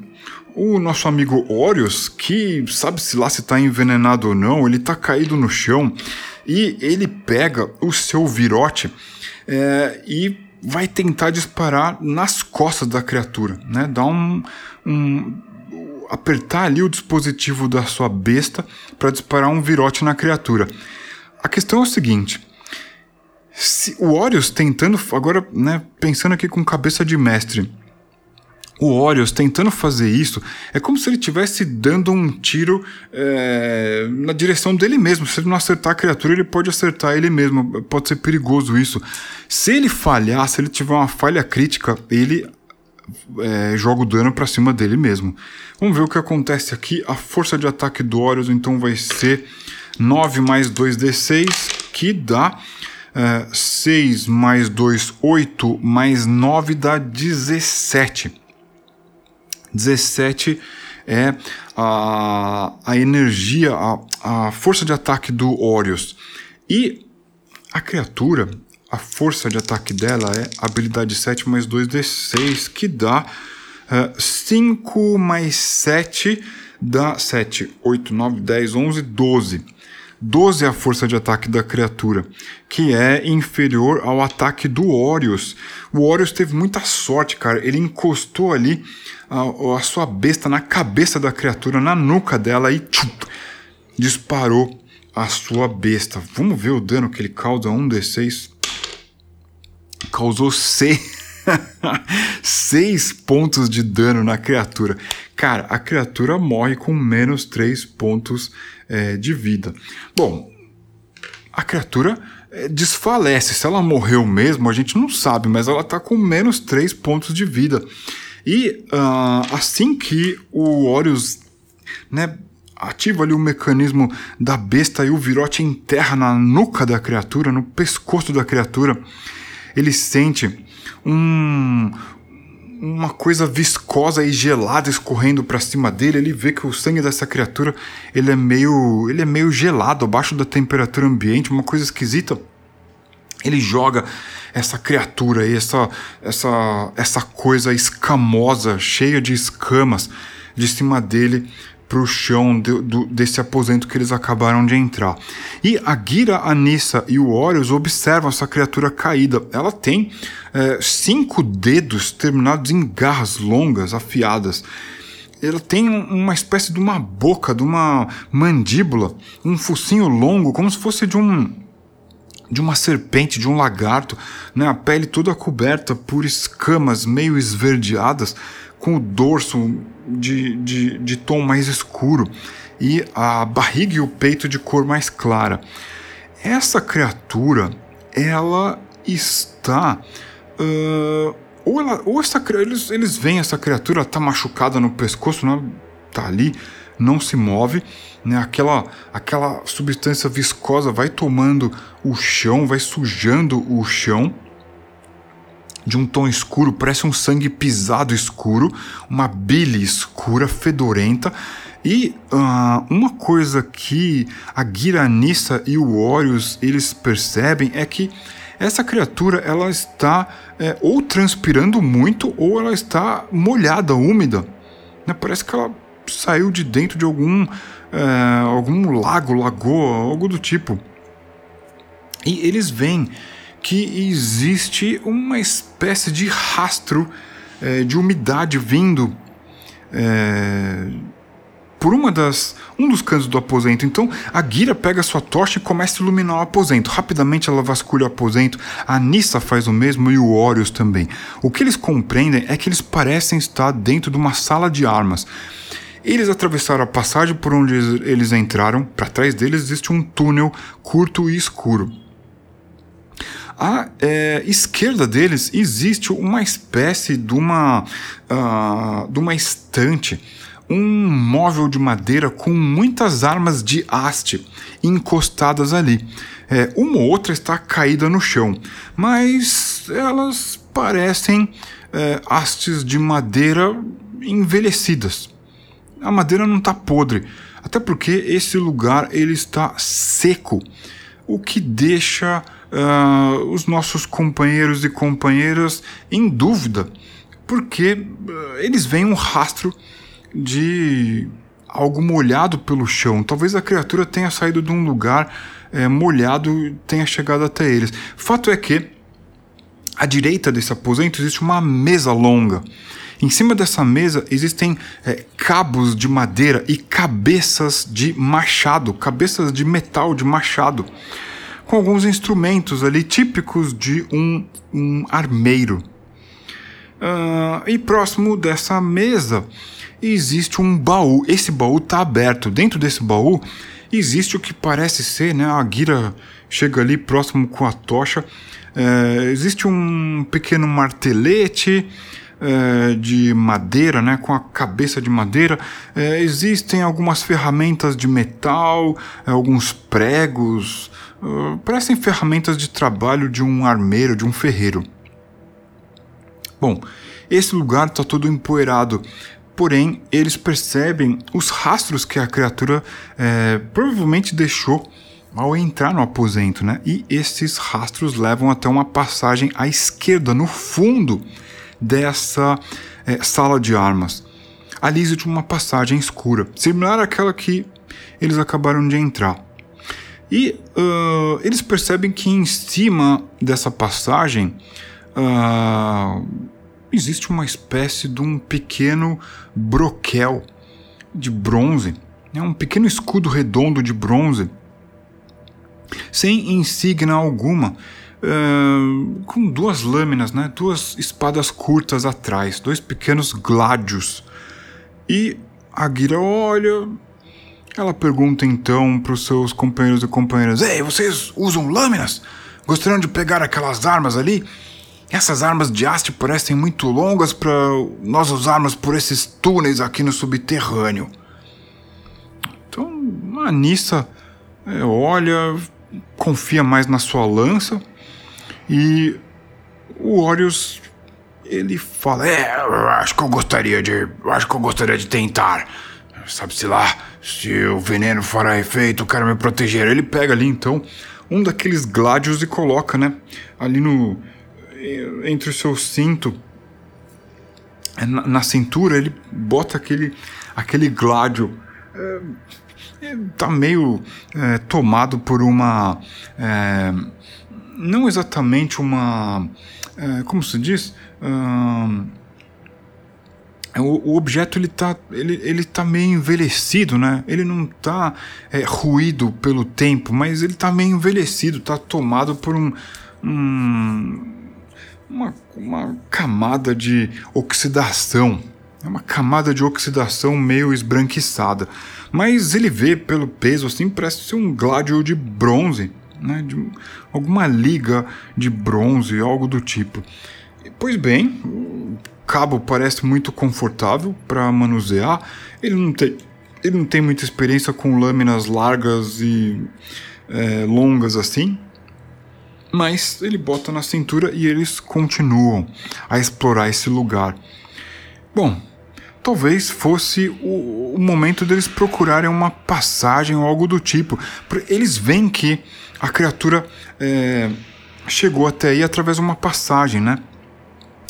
o nosso amigo Orius, que sabe-se lá se está envenenado ou não, ele está caído no chão e ele pega o seu virote é, e vai tentar disparar nas costas da criatura, né? Dá um, um apertar ali o dispositivo da sua besta para disparar um virote na criatura. A questão é o seguinte: se o Orius tentando agora, né, pensando aqui com cabeça de mestre, o Orius tentando fazer isso é como se ele estivesse dando um tiro é, na direção dele mesmo. Se ele não acertar a criatura, ele pode acertar ele mesmo. Pode ser perigoso isso. Se ele falhar, se ele tiver uma falha crítica, ele é, joga o dano para cima dele mesmo. Vamos ver o que acontece aqui. A força de ataque do Orius então vai ser 9 mais 2d6, que dá é, 6 mais 2, 8, mais 9 dá 17. 17 é a, a energia, a, a força de ataque do Orius. E a criatura, a força de ataque dela é habilidade 7 mais 2d6, que dá uh, 5 mais 7 dá 7, 8, 9, 10, 11, 12. 12 é a força de ataque da criatura, que é inferior ao ataque do Orius. O Orius teve muita sorte, cara. Ele encostou ali a, a sua besta na cabeça da criatura, na nuca dela e tchum, disparou a sua besta. Vamos ver o dano que ele causa: 1d6. Causou 6. 6 pontos de dano na criatura. Cara, a criatura morre com menos 3 pontos é, de vida. Bom, a criatura é, desfalece. Se ela morreu mesmo, a gente não sabe, mas ela está com menos 3 pontos de vida. E uh, assim que o Orius né, ativa ali o mecanismo da besta e o virote enterra na nuca da criatura, no pescoço da criatura, ele sente um, uma coisa viscosa e gelada escorrendo para cima dele. Ele vê que o sangue dessa criatura ele é meio, ele é meio gelado, abaixo da temperatura ambiente, uma coisa esquisita. Ele joga essa criatura essa, essa, essa coisa escamosa, cheia de escamas, de cima dele para o chão do, desse aposento que eles acabaram de entrar. E a Gira, a Nissa e o Horus observam essa criatura caída. Ela tem é, cinco dedos terminados em garras longas, afiadas ela tem uma espécie de uma boca, de uma mandíbula, um focinho longo, como se fosse de um de uma serpente, de um lagarto, né? a pele toda coberta por escamas meio esverdeadas, com o dorso de, de, de tom mais escuro e a barriga e o peito de cor mais clara. Essa criatura, ela está. Uh, ou, ela, ou essa, eles, eles veem essa criatura, tá machucada no pescoço, não, tá ali, não se move, né? Aquela, aquela substância viscosa vai tomando o chão, vai sujando o chão de um tom escuro, parece um sangue pisado escuro, uma bile escura, fedorenta. E uh, uma coisa que a Giranissa e o Orius eles percebem é que essa criatura ela está é, ou transpirando muito ou ela está molhada, úmida. Né? Parece que ela saiu de dentro de algum, é, algum lago, lagoa, algo do tipo. E eles veem que existe uma espécie de rastro é, de umidade vindo é, por uma das um dos cantos do aposento. Então a Gira pega sua tocha e começa a iluminar o aposento. Rapidamente ela vasculha o aposento. A Nissa faz o mesmo e o Orius também. O que eles compreendem é que eles parecem estar dentro de uma sala de armas. Eles atravessaram a passagem por onde eles entraram. Para trás deles existe um túnel curto e escuro à é, esquerda deles existe uma espécie de uma, uh, de uma estante, um móvel de madeira com muitas armas de haste encostadas ali. É, uma ou outra está caída no chão, mas elas parecem é, hastes de madeira envelhecidas. A madeira não está podre, até porque esse lugar ele está seco, o que deixa uh, os nossos companheiros e companheiras em dúvida, porque uh, eles veem um rastro de algo molhado pelo chão. Talvez a criatura tenha saído de um lugar é, molhado e tenha chegado até eles. Fato é que à direita desse aposento existe uma mesa longa. Em cima dessa mesa existem é, cabos de madeira e cabeças de machado, cabeças de metal de machado com alguns instrumentos ali típicos de um, um armeiro. Uh, e próximo dessa mesa existe um baú. Esse baú está aberto. Dentro desse baú existe o que parece ser, né? A Gira chega ali próximo com a tocha. Uh, existe um pequeno martelete uh, de madeira, né? Com a cabeça de madeira. Uh, existem algumas ferramentas de metal, alguns pregos, parecem ferramentas de trabalho de um armeiro, de um ferreiro. Bom, esse lugar está todo empoeirado, porém eles percebem os rastros que a criatura é, provavelmente deixou ao entrar no aposento, né? E esses rastros levam até uma passagem à esquerda, no fundo dessa é, sala de armas. Ali existe uma passagem escura, similar àquela que eles acabaram de entrar. E uh, eles percebem que em cima dessa passagem uh, existe uma espécie de um pequeno broquel de bronze, né? um pequeno escudo redondo de bronze, sem insígnia alguma, com duas lâminas, né? duas espadas curtas atrás, dois pequenos gládios. E a Gira olha, ela pergunta então para os seus companheiros e companheiras: Ei, vocês usam lâminas? Gostariam de pegar aquelas armas ali? Essas armas de haste parecem muito longas para nós usarmos por esses túneis aqui no subterrâneo. Então a Nissa é, olha, confia mais na sua lança e o Orius ele fala: É, acho que eu gostaria de. Acho que eu gostaria de tentar. Sabe-se lá, se o veneno fará efeito, quero me proteger. Ele pega ali então um daqueles gládios e coloca, né? Ali no. Entre o seu cinto. Na, na cintura, ele bota aquele, aquele gládio está meio é, tomado por uma. É, não exatamente uma. É, como se diz? o, o, objeto ele tá, ele, ele tá meio envelhecido, né? Ele não tá é, ruído pelo tempo, mas ele tá meio envelhecido, tá tomado por um, um uma, uma camada de oxidação. É uma camada de oxidação meio esbranquiçada. Mas ele vê pelo peso assim, parece ser um gládio de bronze, né? De alguma liga de bronze, algo do tipo. Pois bem, o cabo parece muito confortável para manusear. Ele não tem, ele não tem muita experiência com lâminas largas e é, longas assim. Mas ele bota na cintura e eles continuam a explorar esse lugar. Bom, talvez fosse o, o, momento deles procurarem uma passagem ou algo do tipo. Eles veem que a criatura é, chegou até aí através de uma passagem, né?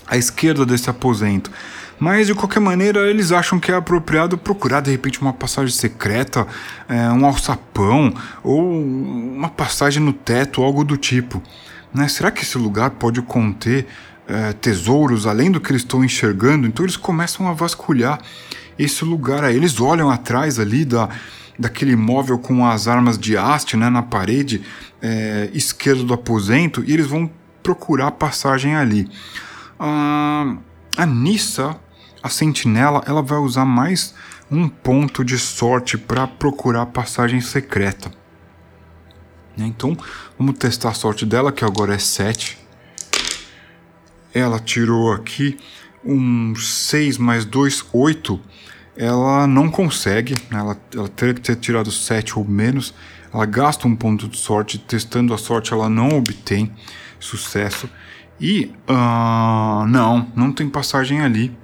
À esquerda desse aposento. Mas de qualquer maneira, eles acham que é apropriado procurar de repente uma passagem secreta, é, um alçapão ou uma passagem no teto, algo do tipo. Né? Será que esse lugar pode conter é, tesouros além do que eles estão enxergando, então eles começam a vasculhar esse lugar aí. Eles olham atrás ali da, daquele móvel com as armas de haste né, na parede é, esquerda do aposento e eles vão procurar passagem ali. Ah, a Nissa, a sentinela, ela vai usar mais um ponto de sorte para procurar passagem secreta. Então, vamos testar a sorte dela, que agora é 7. Ela tirou aqui um 6 mais 2, 8. Ela não consegue, né? ela, ela teria que ter tirado 7 ou menos. Ela gasta um ponto de sorte, testando a sorte ela não obtém sucesso. E uh, não, não tem passagem ali.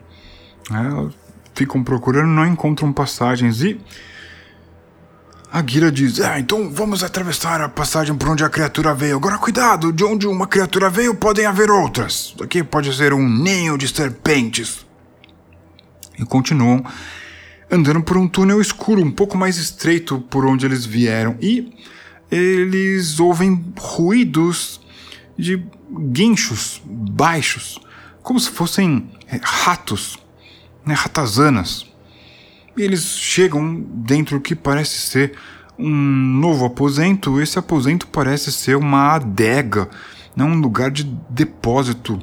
É, ficam procurando, não encontram passagens. E a Gira diz: Ah, então vamos atravessar a passagem por onde a criatura veio. Agora cuidado, de onde uma criatura veio podem haver outras. Aqui pode ser um ninho de serpentes. E continuam andando por um túnel escuro, um pouco mais estreito por onde eles vieram. E eles ouvem ruídos de guinchos baixos, como se fossem é, ratos, né, ratazanas eles chegam dentro do que parece ser um novo aposento. Esse aposento parece ser uma adega, né? um lugar de depósito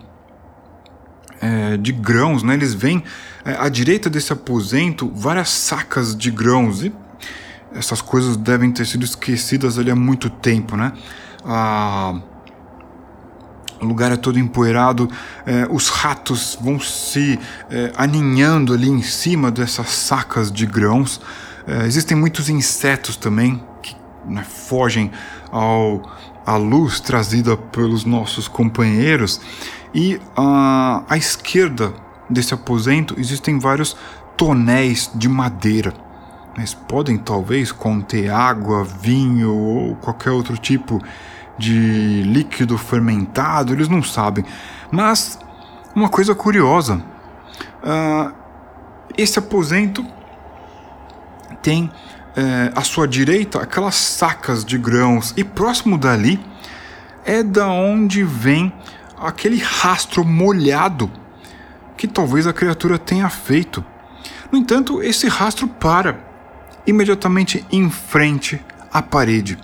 é, de grãos. Né? Eles é, à direita desse aposento várias sacas de grãos. E essas coisas devem ter sido esquecidas ali há muito tempo. Né? Ah, o lugar é todo empoeirado, é, os ratos vão se é, aninhando ali em cima dessas sacas de grãos. É, existem muitos insetos também que né, fogem ao, à luz trazida pelos nossos companheiros. E uh, à esquerda desse aposento existem vários tonéis de madeira. Mas podem talvez conter água, vinho ou qualquer outro tipo de líquido fermentado, eles não sabem. Mas uma coisa curiosa: uh, esse aposento tem uh, à sua direita aquelas sacas de grãos, e próximo dali é da onde vem aquele rastro molhado que talvez a criatura tenha feito. No entanto, esse rastro para imediatamente em frente à parede.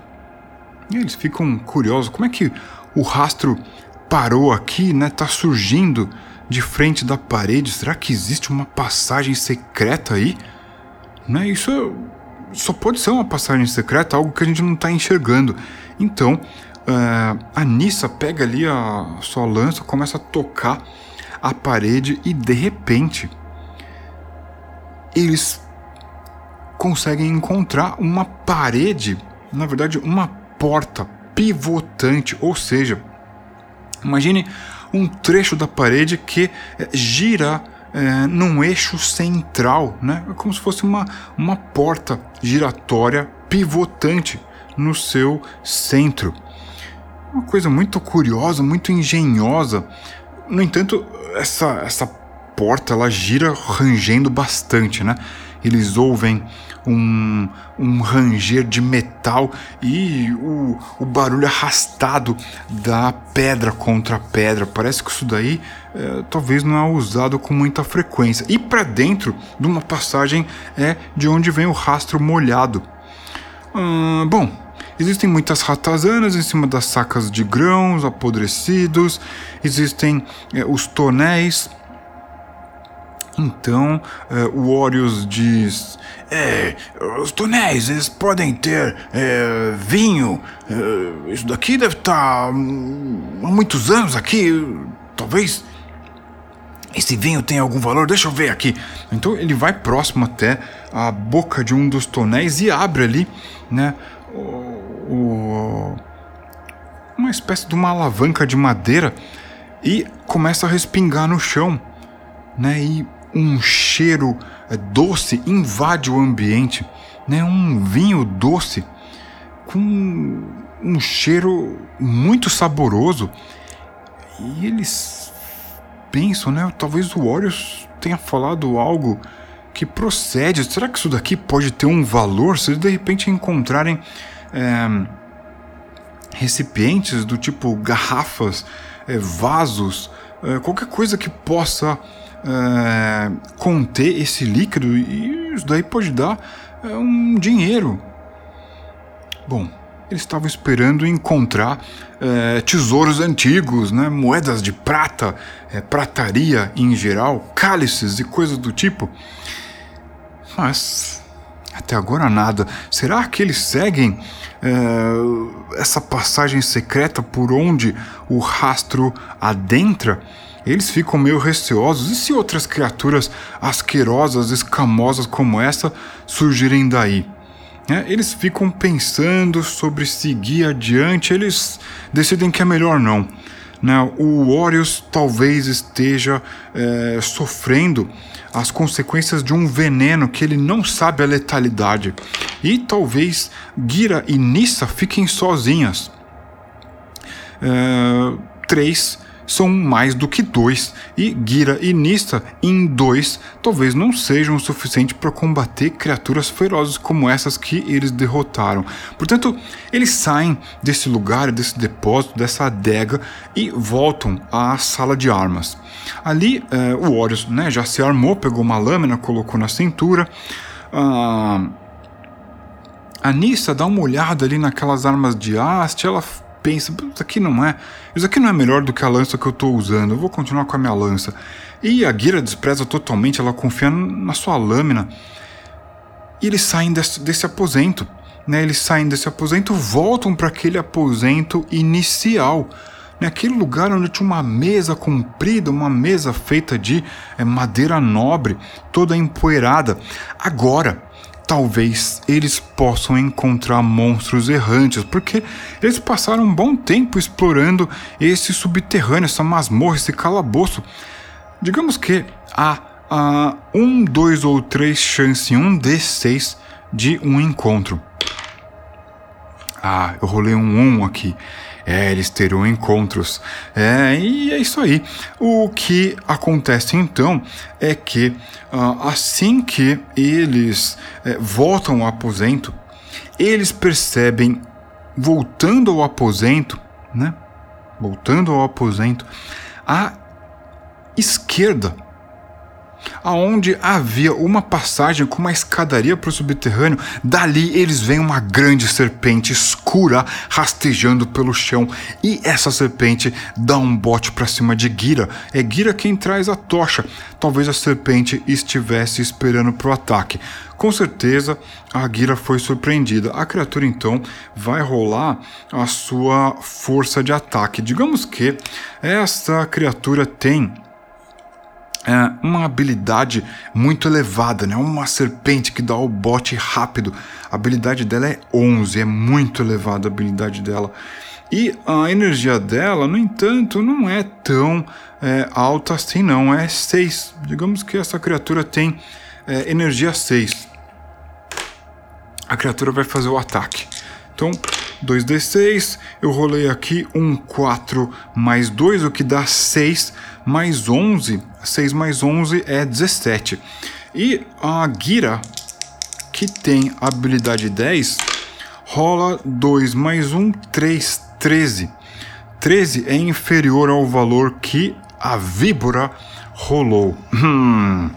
E eles ficam curiosos, como é que o rastro parou aqui, né? Tá surgindo de frente da parede. Será que existe uma passagem secreta aí? Né? Isso só pode ser uma passagem secreta, algo que a gente não está enxergando. Então, uh, a Nissa pega ali a sua lança, começa a tocar a parede e de repente eles conseguem encontrar uma parede, na verdade, uma porta pivotante, ou seja, imagine um trecho da parede que é, gira é, num eixo central, né? É como se fosse uma, uma porta giratória pivotante no seu centro. Uma coisa muito curiosa, muito engenhosa. No entanto, essa, essa porta ela gira rangendo bastante, né? Eles ouvem um, um ranger de metal e o, o barulho arrastado da pedra contra pedra. Parece que isso daí é, talvez não é usado com muita frequência. E para dentro de uma passagem é de onde vem o rastro molhado. Hum, bom, existem muitas ratazanas em cima das sacas de grãos apodrecidos, existem é, os tonéis então, é, o Orius diz: é, os tonéis eles podem ter é, vinho. Isso daqui deve estar tá, hum, há muitos anos aqui. Talvez esse vinho tenha algum valor. Deixa eu ver aqui. Então ele vai próximo até a boca de um dos tonéis e abre ali, né? O, uma espécie de uma alavanca de madeira e começa a respingar no chão, né? E um cheiro é, doce invade o ambiente, né? Um vinho doce com um cheiro muito saboroso. E eles pensam, né? Talvez o Orius tenha falado algo que procede. Será que isso daqui pode ter um valor? Se de repente encontrarem é, recipientes do tipo garrafas, é, vasos, é, qualquer coisa que possa é, conter esse líquido e isso daí pode dar um dinheiro. Bom, eles estavam esperando encontrar é, tesouros antigos, né, moedas de prata, é, prataria em geral, cálices e coisas do tipo. Mas até agora nada. Será que eles seguem é, essa passagem secreta por onde o rastro adentra? Eles ficam meio receosos. E se outras criaturas asquerosas, escamosas como essa surgirem daí? É, eles ficam pensando sobre seguir adiante, eles decidem que é melhor não. Né? O Orius talvez esteja é, sofrendo as consequências de um veneno que ele não sabe a letalidade. E talvez Gira e Nissa fiquem sozinhas. É, três são mais do que dois, e Gira e Nista em dois talvez não sejam o suficiente para combater criaturas ferozes como essas que eles derrotaram. Portanto, eles saem desse lugar, desse depósito, dessa adega e voltam à sala de armas. Ali, eh, o Horus né, já se armou, pegou uma lâmina, colocou na cintura. Ah, a Nissa dá uma olhada ali naquelas armas de haste, ela pensa, isso aqui não é, isso aqui não é melhor do que a lança que eu estou usando, eu vou continuar com a minha lança. E a Gira despreza totalmente, ela confia na sua lâmina. E eles saem desse, desse aposento, né? Eles saem desse aposento, voltam para aquele aposento inicial, naquele né? lugar onde tinha uma mesa comprida, uma mesa feita de é, madeira nobre, toda empoeirada. Agora, talvez eles possam encontrar monstros errantes, porque eles passaram um bom tempo explorando esse subterrâneo, essa masmorra, esse calabouço. Digamos que há, há um, dois ou três chances um D6 de um encontro. Ah, eu rolei um 1 aqui. É, eles terão encontros. É, e é isso aí. O que acontece então é que uh, assim que eles é, voltam ao aposento, eles percebem, voltando ao aposento, né? Voltando ao aposento, à esquerda aonde havia uma passagem com uma escadaria para o subterrâneo. Dali eles veem uma grande serpente escura rastejando pelo chão e essa serpente dá um bote para cima de Gira. É Gira quem traz a tocha. Talvez a serpente estivesse esperando para o ataque. Com certeza a Gira foi surpreendida. A criatura então vai rolar a sua força de ataque. Digamos que essa criatura tem é, uma habilidade muito elevada, né? Uma serpente que dá o bote rápido. A habilidade dela é 11, é muito elevada a habilidade dela. E a energia dela, no entanto, não é tão é, alta assim, não. É 6. Digamos que essa criatura tem é, energia 6. A criatura vai fazer o ataque. Então, 2d6, eu rolei aqui um 4 mais 2, o que dá 6 mais 11. 6 mais 11 é 17. E a Gira, que tem habilidade 10 rola 2 mais 1, 3, 13. 13 é inferior ao valor que a víbora rolou. Hum,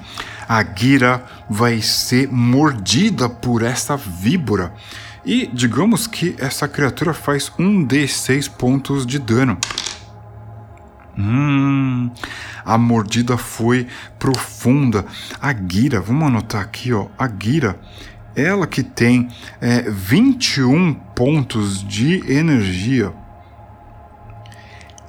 a Gira vai ser mordida por essa víbora. E digamos que essa criatura faz um D6 pontos de dano. Hum, a mordida foi profunda. A Gira, vamos anotar aqui, ó. A Gira, ela que tem é, 21 pontos de energia,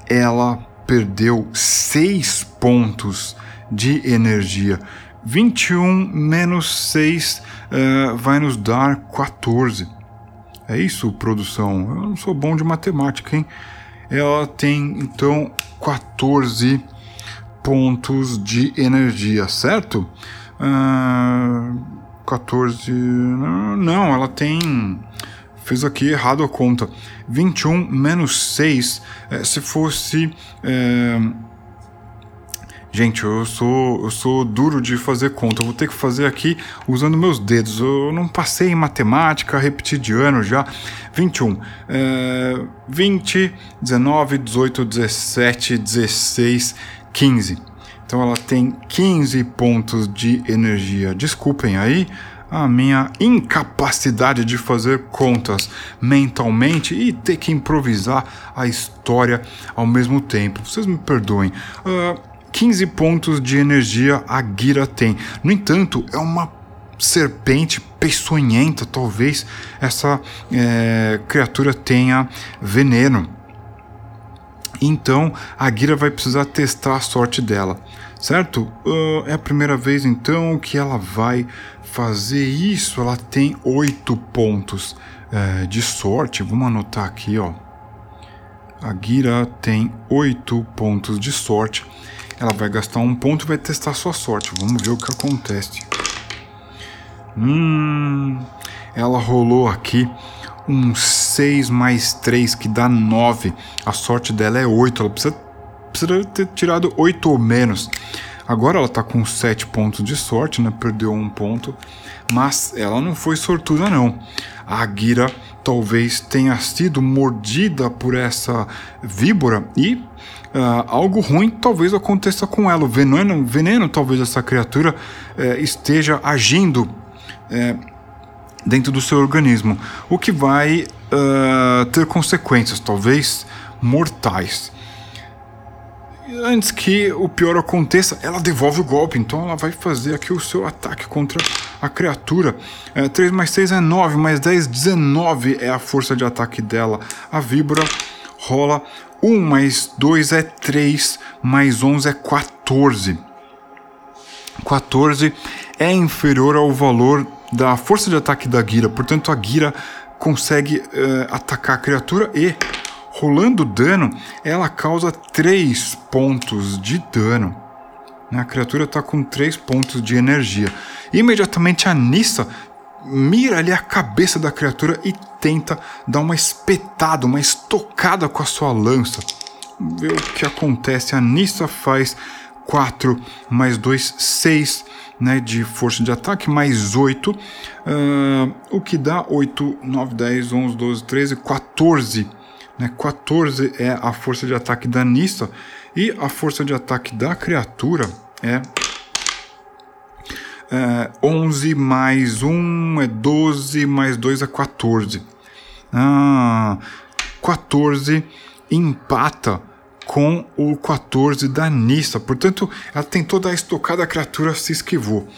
ela perdeu 6 pontos de energia. 21 menos 6 uh, vai nos dar 14. É isso, produção. Eu não sou bom de matemática, hein? Ela tem então 14 pontos de energia, certo? Uh, 14. Não, ela tem. Fiz aqui errado a conta. 21 menos 6. É, se fosse. É... Gente, eu sou, eu sou duro de fazer conta. Eu vou ter que fazer aqui usando meus dedos. Eu não passei em matemática, repeti de ano já. 21. É... 20, 19, 18, 17, 16, 15. Então ela tem 15 pontos de energia. Desculpem aí a minha incapacidade de fazer contas mentalmente e ter que improvisar a história ao mesmo tempo. Vocês me perdoem. Uh, 15 pontos de energia a Gira tem. No entanto, é uma serpente peçonhenta. Talvez essa é, criatura tenha veneno. Então a Gira vai precisar testar a sorte dela, certo? Uh, é a primeira vez então que ela vai fazer isso. Ela tem oito pontos uh, de sorte. Vamos anotar aqui, ó. A Gira tem oito pontos de sorte. Ela vai gastar um ponto e vai testar sua sorte. Vamos ver o que acontece. Hum, ela rolou aqui um 6 mais 3 que dá 9. A sorte dela é 8. Ela precisa, precisa ter tirado 8 ou menos. Agora ela tá com 7 pontos de sorte, né? Perdeu um ponto. Mas ela não foi sortuda, não. A Gira talvez tenha sido mordida por essa víbora e uh, algo ruim talvez aconteça com ela. O veneno, veneno talvez essa criatura uh, esteja agindo. Uh, dentro do seu organismo, o que vai uh, ter consequências, talvez mortais. Antes que o pior aconteça, ela devolve o golpe, então ela vai fazer aqui o seu ataque contra a criatura. É, 3 mais 6 é 9, mais 10, 19 é a força de ataque dela. A víbora rola 1 mais 2 é 3, mais 11 é 14. 14 é inferior ao valor da força de ataque da Gira. Portanto, a Gira consegue uh, atacar a criatura e, rolando dano, ela causa 3 pontos de dano. A criatura está com 3 pontos de energia. Imediatamente a Nissa mira ali a cabeça da criatura e tenta dar uma espetada, uma estocada com a sua lança. Ver o que acontece. A Nissa faz 4 mais 2, 6 né, de força de ataque, mais 8, uh, o que dá 8, 9, 10, 11, 12, 13, 14. Né, 14 é a força de ataque da Nissa e a força de ataque da criatura é, é 11 mais 1 é 12, mais 2 é 14. Ah, 14 empata com o 14 da Nissa. Portanto, ela tentou dar a estocada, a criatura se esquivou.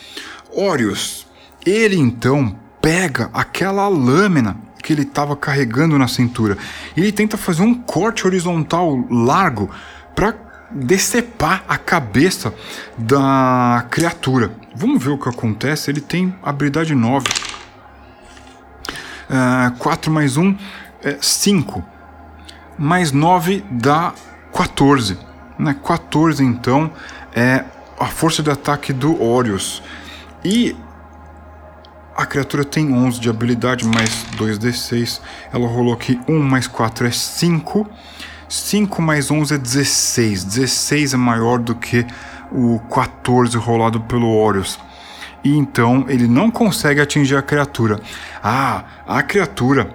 Orius, ele então pega aquela lâmina que ele estava carregando na cintura. E ele tenta fazer um corte horizontal largo para decepar a cabeça da criatura. Vamos ver o que acontece. Ele tem habilidade 9. Uh, 4 mais 1 é 5. Mais 9 dá 14. Né? 14 então é a força de ataque do Orius. E a criatura tem 11 de habilidade, mais 2d6. Ela rolou aqui 1 mais 4 é 5. 5 mais 11 é 16. 16 é maior do que o 14 rolado pelo Orius. e então ele não consegue atingir a criatura. Ah, a criatura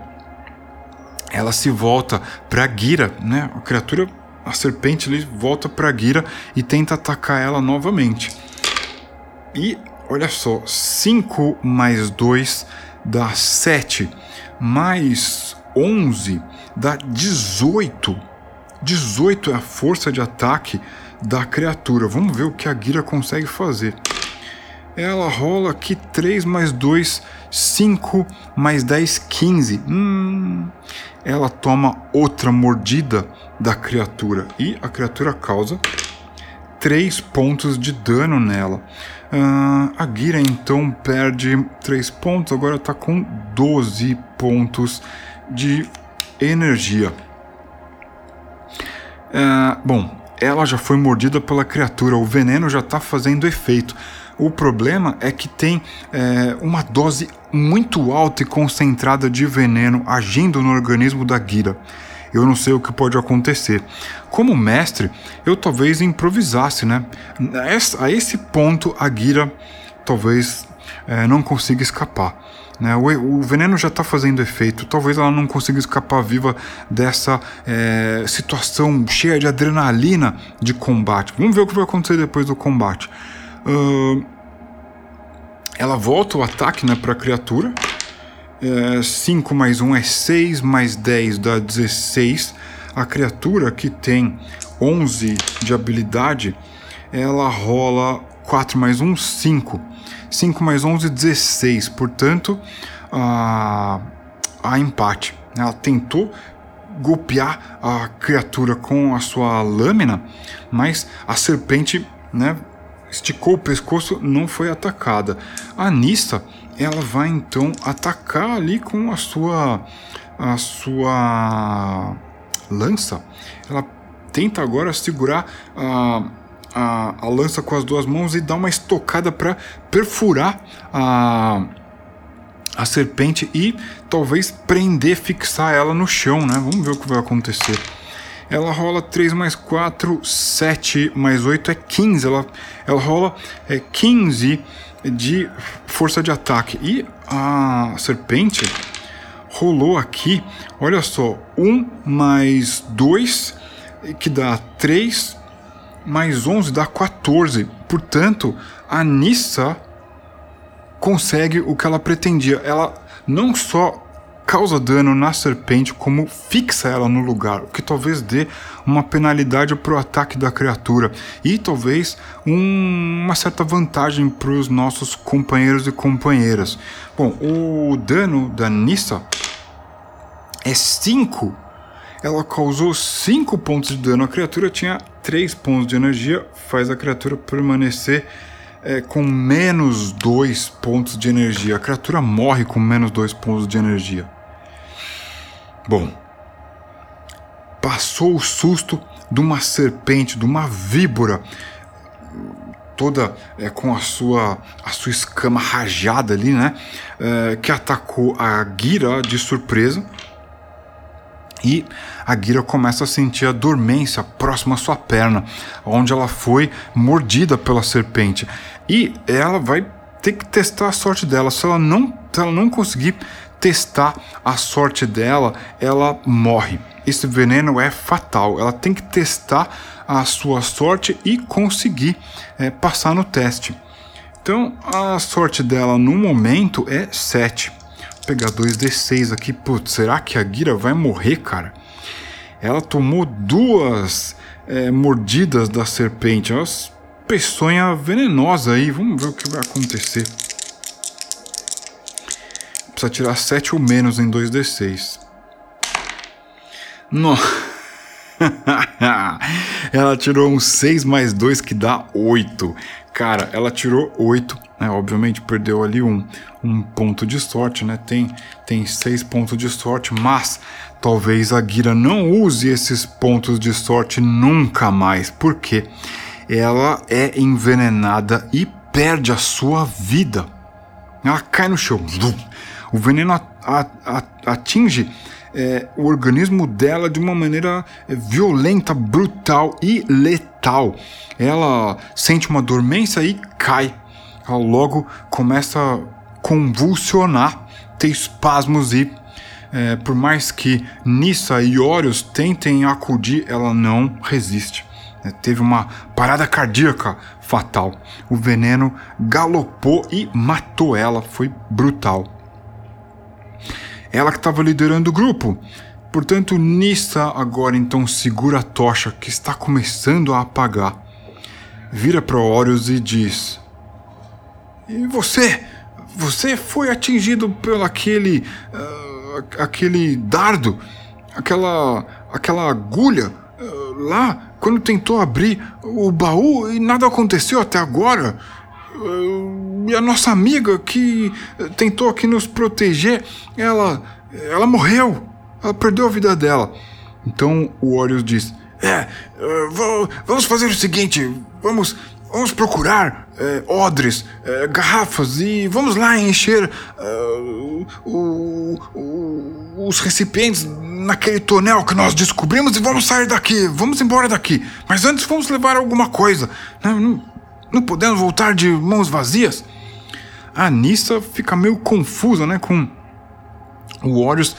ela se volta para Gira, né? A criatura, a serpente ali volta para Gira e tenta atacar ela novamente. E olha só, 5 mais 2 dá 7, mais 11 dá 18. 18 é a força de ataque da criatura. Vamos ver o que a Gira consegue fazer. Ela rola aqui 3 mais 2, 5 mais 10, 15. Hum, ela toma outra mordida da criatura e a criatura causa 3 pontos de dano nela. Uh, a Gira então perde 3 pontos, agora está com 12 pontos de energia. Uh, bom, ela já foi mordida pela criatura, o veneno já está fazendo efeito. O problema é que tem é, uma dose muito alta e concentrada de veneno agindo no organismo da Gira. Eu não sei o que pode acontecer. Como mestre, eu talvez improvisasse, né? A esse ponto, a Gira talvez é, não consiga escapar. Né? O, o, veneno já está fazendo efeito, talvez ela não consiga escapar viva dessa é, situação cheia de adrenalina de combate. Vamos ver o que vai acontecer depois do combate. Uh, ela volta o ataque né, para a criatura. 5 é, mais 1 é 6, mais 10 dá 16. A criatura que tem 11 de habilidade, ela rola 4 mais 1, 5. 5 mais 11, 16. Portanto, a, a empate. Ela tentou golpear a criatura com a sua lâmina, mas a serpente né, esticou o pescoço, não foi atacada. A Nissa, ela vai então atacar ali com a sua a sua lança. Ela tenta agora segurar a, a, a lança com as duas mãos e dar uma estocada para perfurar a a serpente e talvez prender, fixar ela no chão, né? Vamos ver o que vai acontecer. Ela rola 3 mais 4, 7 mais 8 é 15. Ela, ela rola é, 15 de força de ataque. E a serpente rolou aqui, olha só, 1 mais 2, que dá 3, mais 11 dá 14. Portanto, a Nissa consegue o que ela pretendia. Ela não só causa dano na serpente, como fixa ela no lugar, o que talvez dê uma penalidade para o ataque da criatura e talvez um, uma certa vantagem para os nossos companheiros e companheiras. Bom, o dano da Nissa é 5. Ela causou 5 pontos de dano. A criatura tinha 3 pontos de energia, faz a criatura permanecer é, com menos 2 pontos de energia. A criatura morre com menos 2 pontos de energia. Bom, passou o susto de uma serpente, de uma víbora, toda é, com a sua, a sua escama rajada ali, né? É, que atacou a Gira de surpresa. E a Gira começa a sentir a dormência próxima à sua perna, onde ela foi mordida pela serpente. E ela vai ter que testar a sorte dela. Se ela não, se ela não conseguir testar a sorte dela, ela morre. Esse veneno é fatal. Ela tem que testar a sua sorte e conseguir é, passar no teste. Então a sorte dela no momento é 7. Pegar 2d6 aqui. Putz, será que a Gira vai morrer, cara? Ela tomou duas é, mordidas da serpente. É uma peçonha venenosa aí. Vamos ver o que vai acontecer. Precisa tirar 7 ou menos em 2d6. No... ela tirou um 6 mais 2 que dá 8. Cara, ela tirou 8, né? Obviamente perdeu ali um, um ponto de sorte, né? Tem, tem 6 pontos de sorte, mas talvez a Gira não use esses pontos de sorte nunca mais. Por quê? Ela é envenenada e perde a sua vida. Ela cai no chão. O veneno atinge é, o organismo dela de uma maneira é, violenta, brutal e letal. Ela sente uma dormência e cai. Ela logo começa a convulsionar, ter espasmos e é, por mais que Nissa e Horus tentem acudir, ela não resiste. É, teve uma parada cardíaca fatal. O veneno galopou e matou ela, foi brutal. Ela que estava liderando o grupo. Portanto, Nissa agora então segura a tocha que está começando a apagar. Vira para Horus e diz: E você? Você foi atingido pelo aquele. Uh, aquele dardo? Aquela. aquela agulha uh, lá quando tentou abrir o baú e nada aconteceu até agora. Uh, e a nossa amiga que tentou aqui nos proteger, ela. ela morreu. Ela perdeu a vida dela. Então o Orius diz: É, vamos fazer o seguinte: vamos, vamos procurar uh, odres, uh, garrafas e vamos lá encher o, o, os recipientes naquele tonel que nós descobrimos e vamos sair daqui, vamos embora daqui. Mas antes vamos levar alguma coisa. Não, não, não podemos voltar de mãos vazias. A Nissa fica meio confusa, né, com o Warriors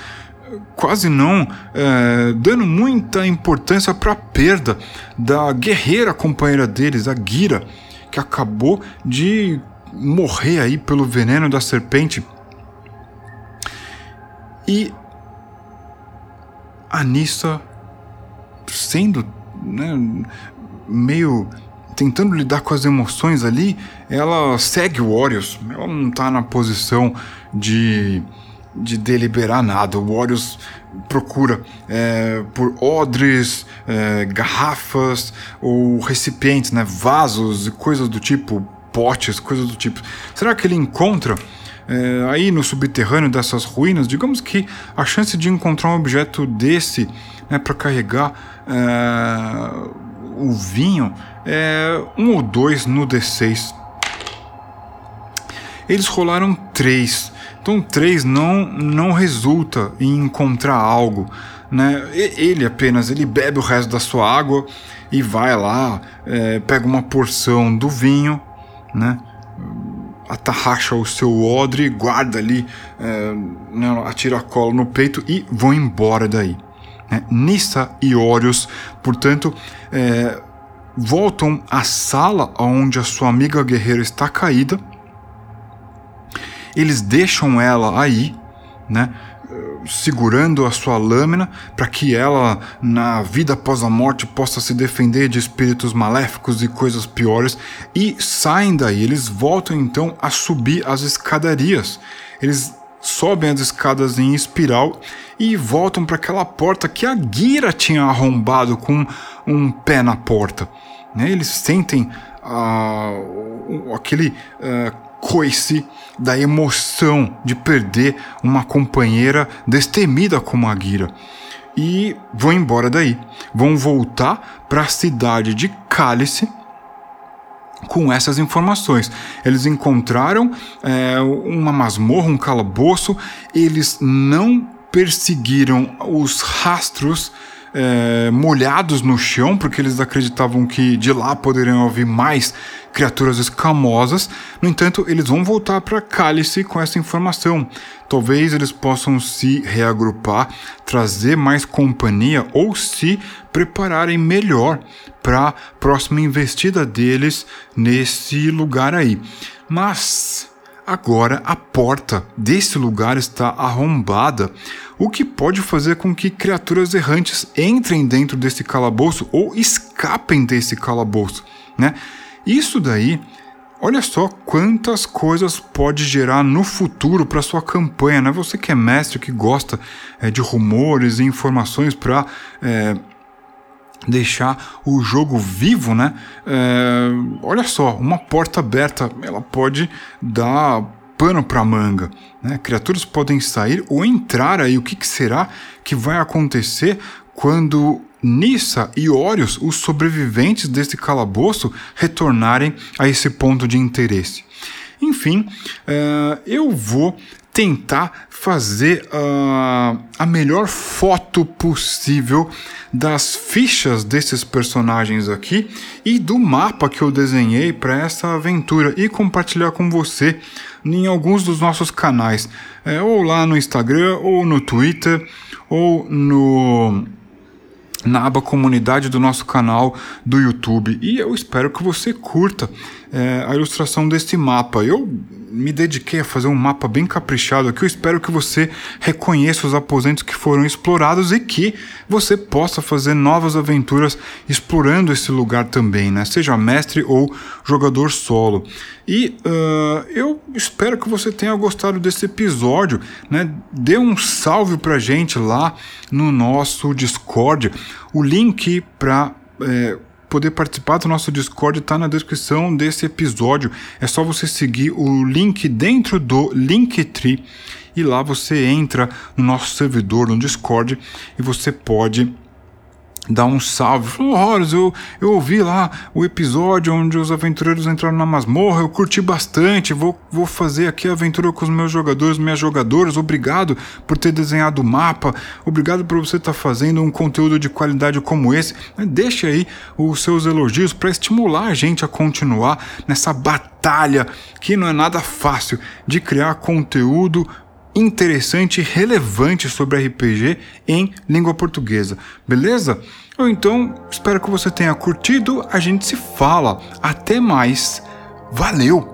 quase não é, dando muita importância para a perda da guerreira companheira deles, a Gira, que acabou de morrer aí pelo veneno da serpente. E a Nissa sendo né, meio tentando lidar com as emoções ali, ela segue o Warriors. Ela não está na posição de, de deliberar nada. O Warriors procura é, por odres, é, garrafas ou recipientes, né, vasos e coisas do tipo, potes, coisas do tipo. Será que ele encontra é, aí no subterrâneo dessas ruínas, digamos que a chance de encontrar um objeto desse né, para carregar é, o vinho é um ou dois no D6. Eles rolaram três. Então três não, não resulta em encontrar algo. Né? Ele apenas ele bebe o resto da sua água e vai lá, é, pega uma porção do vinho, né? atarracha o seu odre, guarda ali, é, né, atira a cola no peito e vão embora daí. Né? Nissa e Orius, portanto, é, voltam à sala onde a sua amiga guerreira está caída. Eles deixam ela aí, né? segurando a sua lâmina para que ela, na vida após a morte, possa se defender de espíritos maléficos e coisas piores, e saem daí. Eles voltam então a subir as escadarias. Eles sobem as escadas em espiral e voltam para aquela porta que a Gira tinha arrombado com um pé na porta. Né? Eles sentem uh, aquele uh, coice da emoção de perder uma companheira destemida como a Gira. E vão embora daí. Vão voltar para a cidade de Cálice com essas informações. Eles encontraram é, uma masmorra, um calabouço, eles não perseguiram os rastros é, molhados no chão, porque eles acreditavam que de lá poderiam ouvir mais criaturas escamosas. No entanto, eles vão voltar para Cálice com essa informação. Talvez eles possam se reagrupar, trazer mais companhia ou se prepararem melhor para a próxima investida deles nesse lugar aí. Mas agora a porta desse lugar está arrombada, o que pode fazer com que criaturas errantes entrem dentro desse calabouço ou escapem desse calabouço, né? Isso daí, olha só quantas coisas pode gerar no futuro para sua campanha, né? Você que é mestre, que gosta é, de rumores e informações para é, deixar o jogo vivo, né? É, olha só, uma porta aberta, ela pode dar pano para manga, né? Criaturas podem sair ou entrar aí. O que, que será que vai acontecer quando Nissa e Orius, os sobreviventes desse calabouço, retornarem a esse ponto de interesse. Enfim, uh, eu vou tentar fazer uh, a melhor foto possível das fichas desses personagens aqui e do mapa que eu desenhei para essa aventura e compartilhar com você em alguns dos nossos canais, é, ou lá no Instagram, ou no Twitter, ou no na aba comunidade do nosso canal do YouTube. E eu espero que você curta é, a ilustração desse mapa. Eu me dediquei a fazer um mapa bem caprichado aqui. Eu espero que você reconheça os aposentos que foram explorados e que você possa fazer novas aventuras explorando esse lugar também, né? Seja mestre ou jogador solo. E uh, eu espero que você tenha gostado desse episódio, né? Dê um salve pra gente lá no nosso Discord. O link para é, poder participar do nosso Discord está na descrição desse episódio. É só você seguir o link dentro do Linktree e lá você entra no nosso servidor no Discord e você pode dar um salve. Falou, Horus, eu, eu ouvi lá o episódio onde os aventureiros entraram na masmorra, eu curti bastante, vou, vou fazer aqui a aventura com os meus jogadores, minhas jogadoras, obrigado por ter desenhado o mapa, obrigado por você estar tá fazendo um conteúdo de qualidade como esse. Deixe aí os seus elogios para estimular a gente a continuar nessa batalha que não é nada fácil de criar conteúdo interessante e relevante sobre RPG em língua portuguesa, beleza? Então, espero que você tenha curtido. A gente se fala. Até mais. Valeu!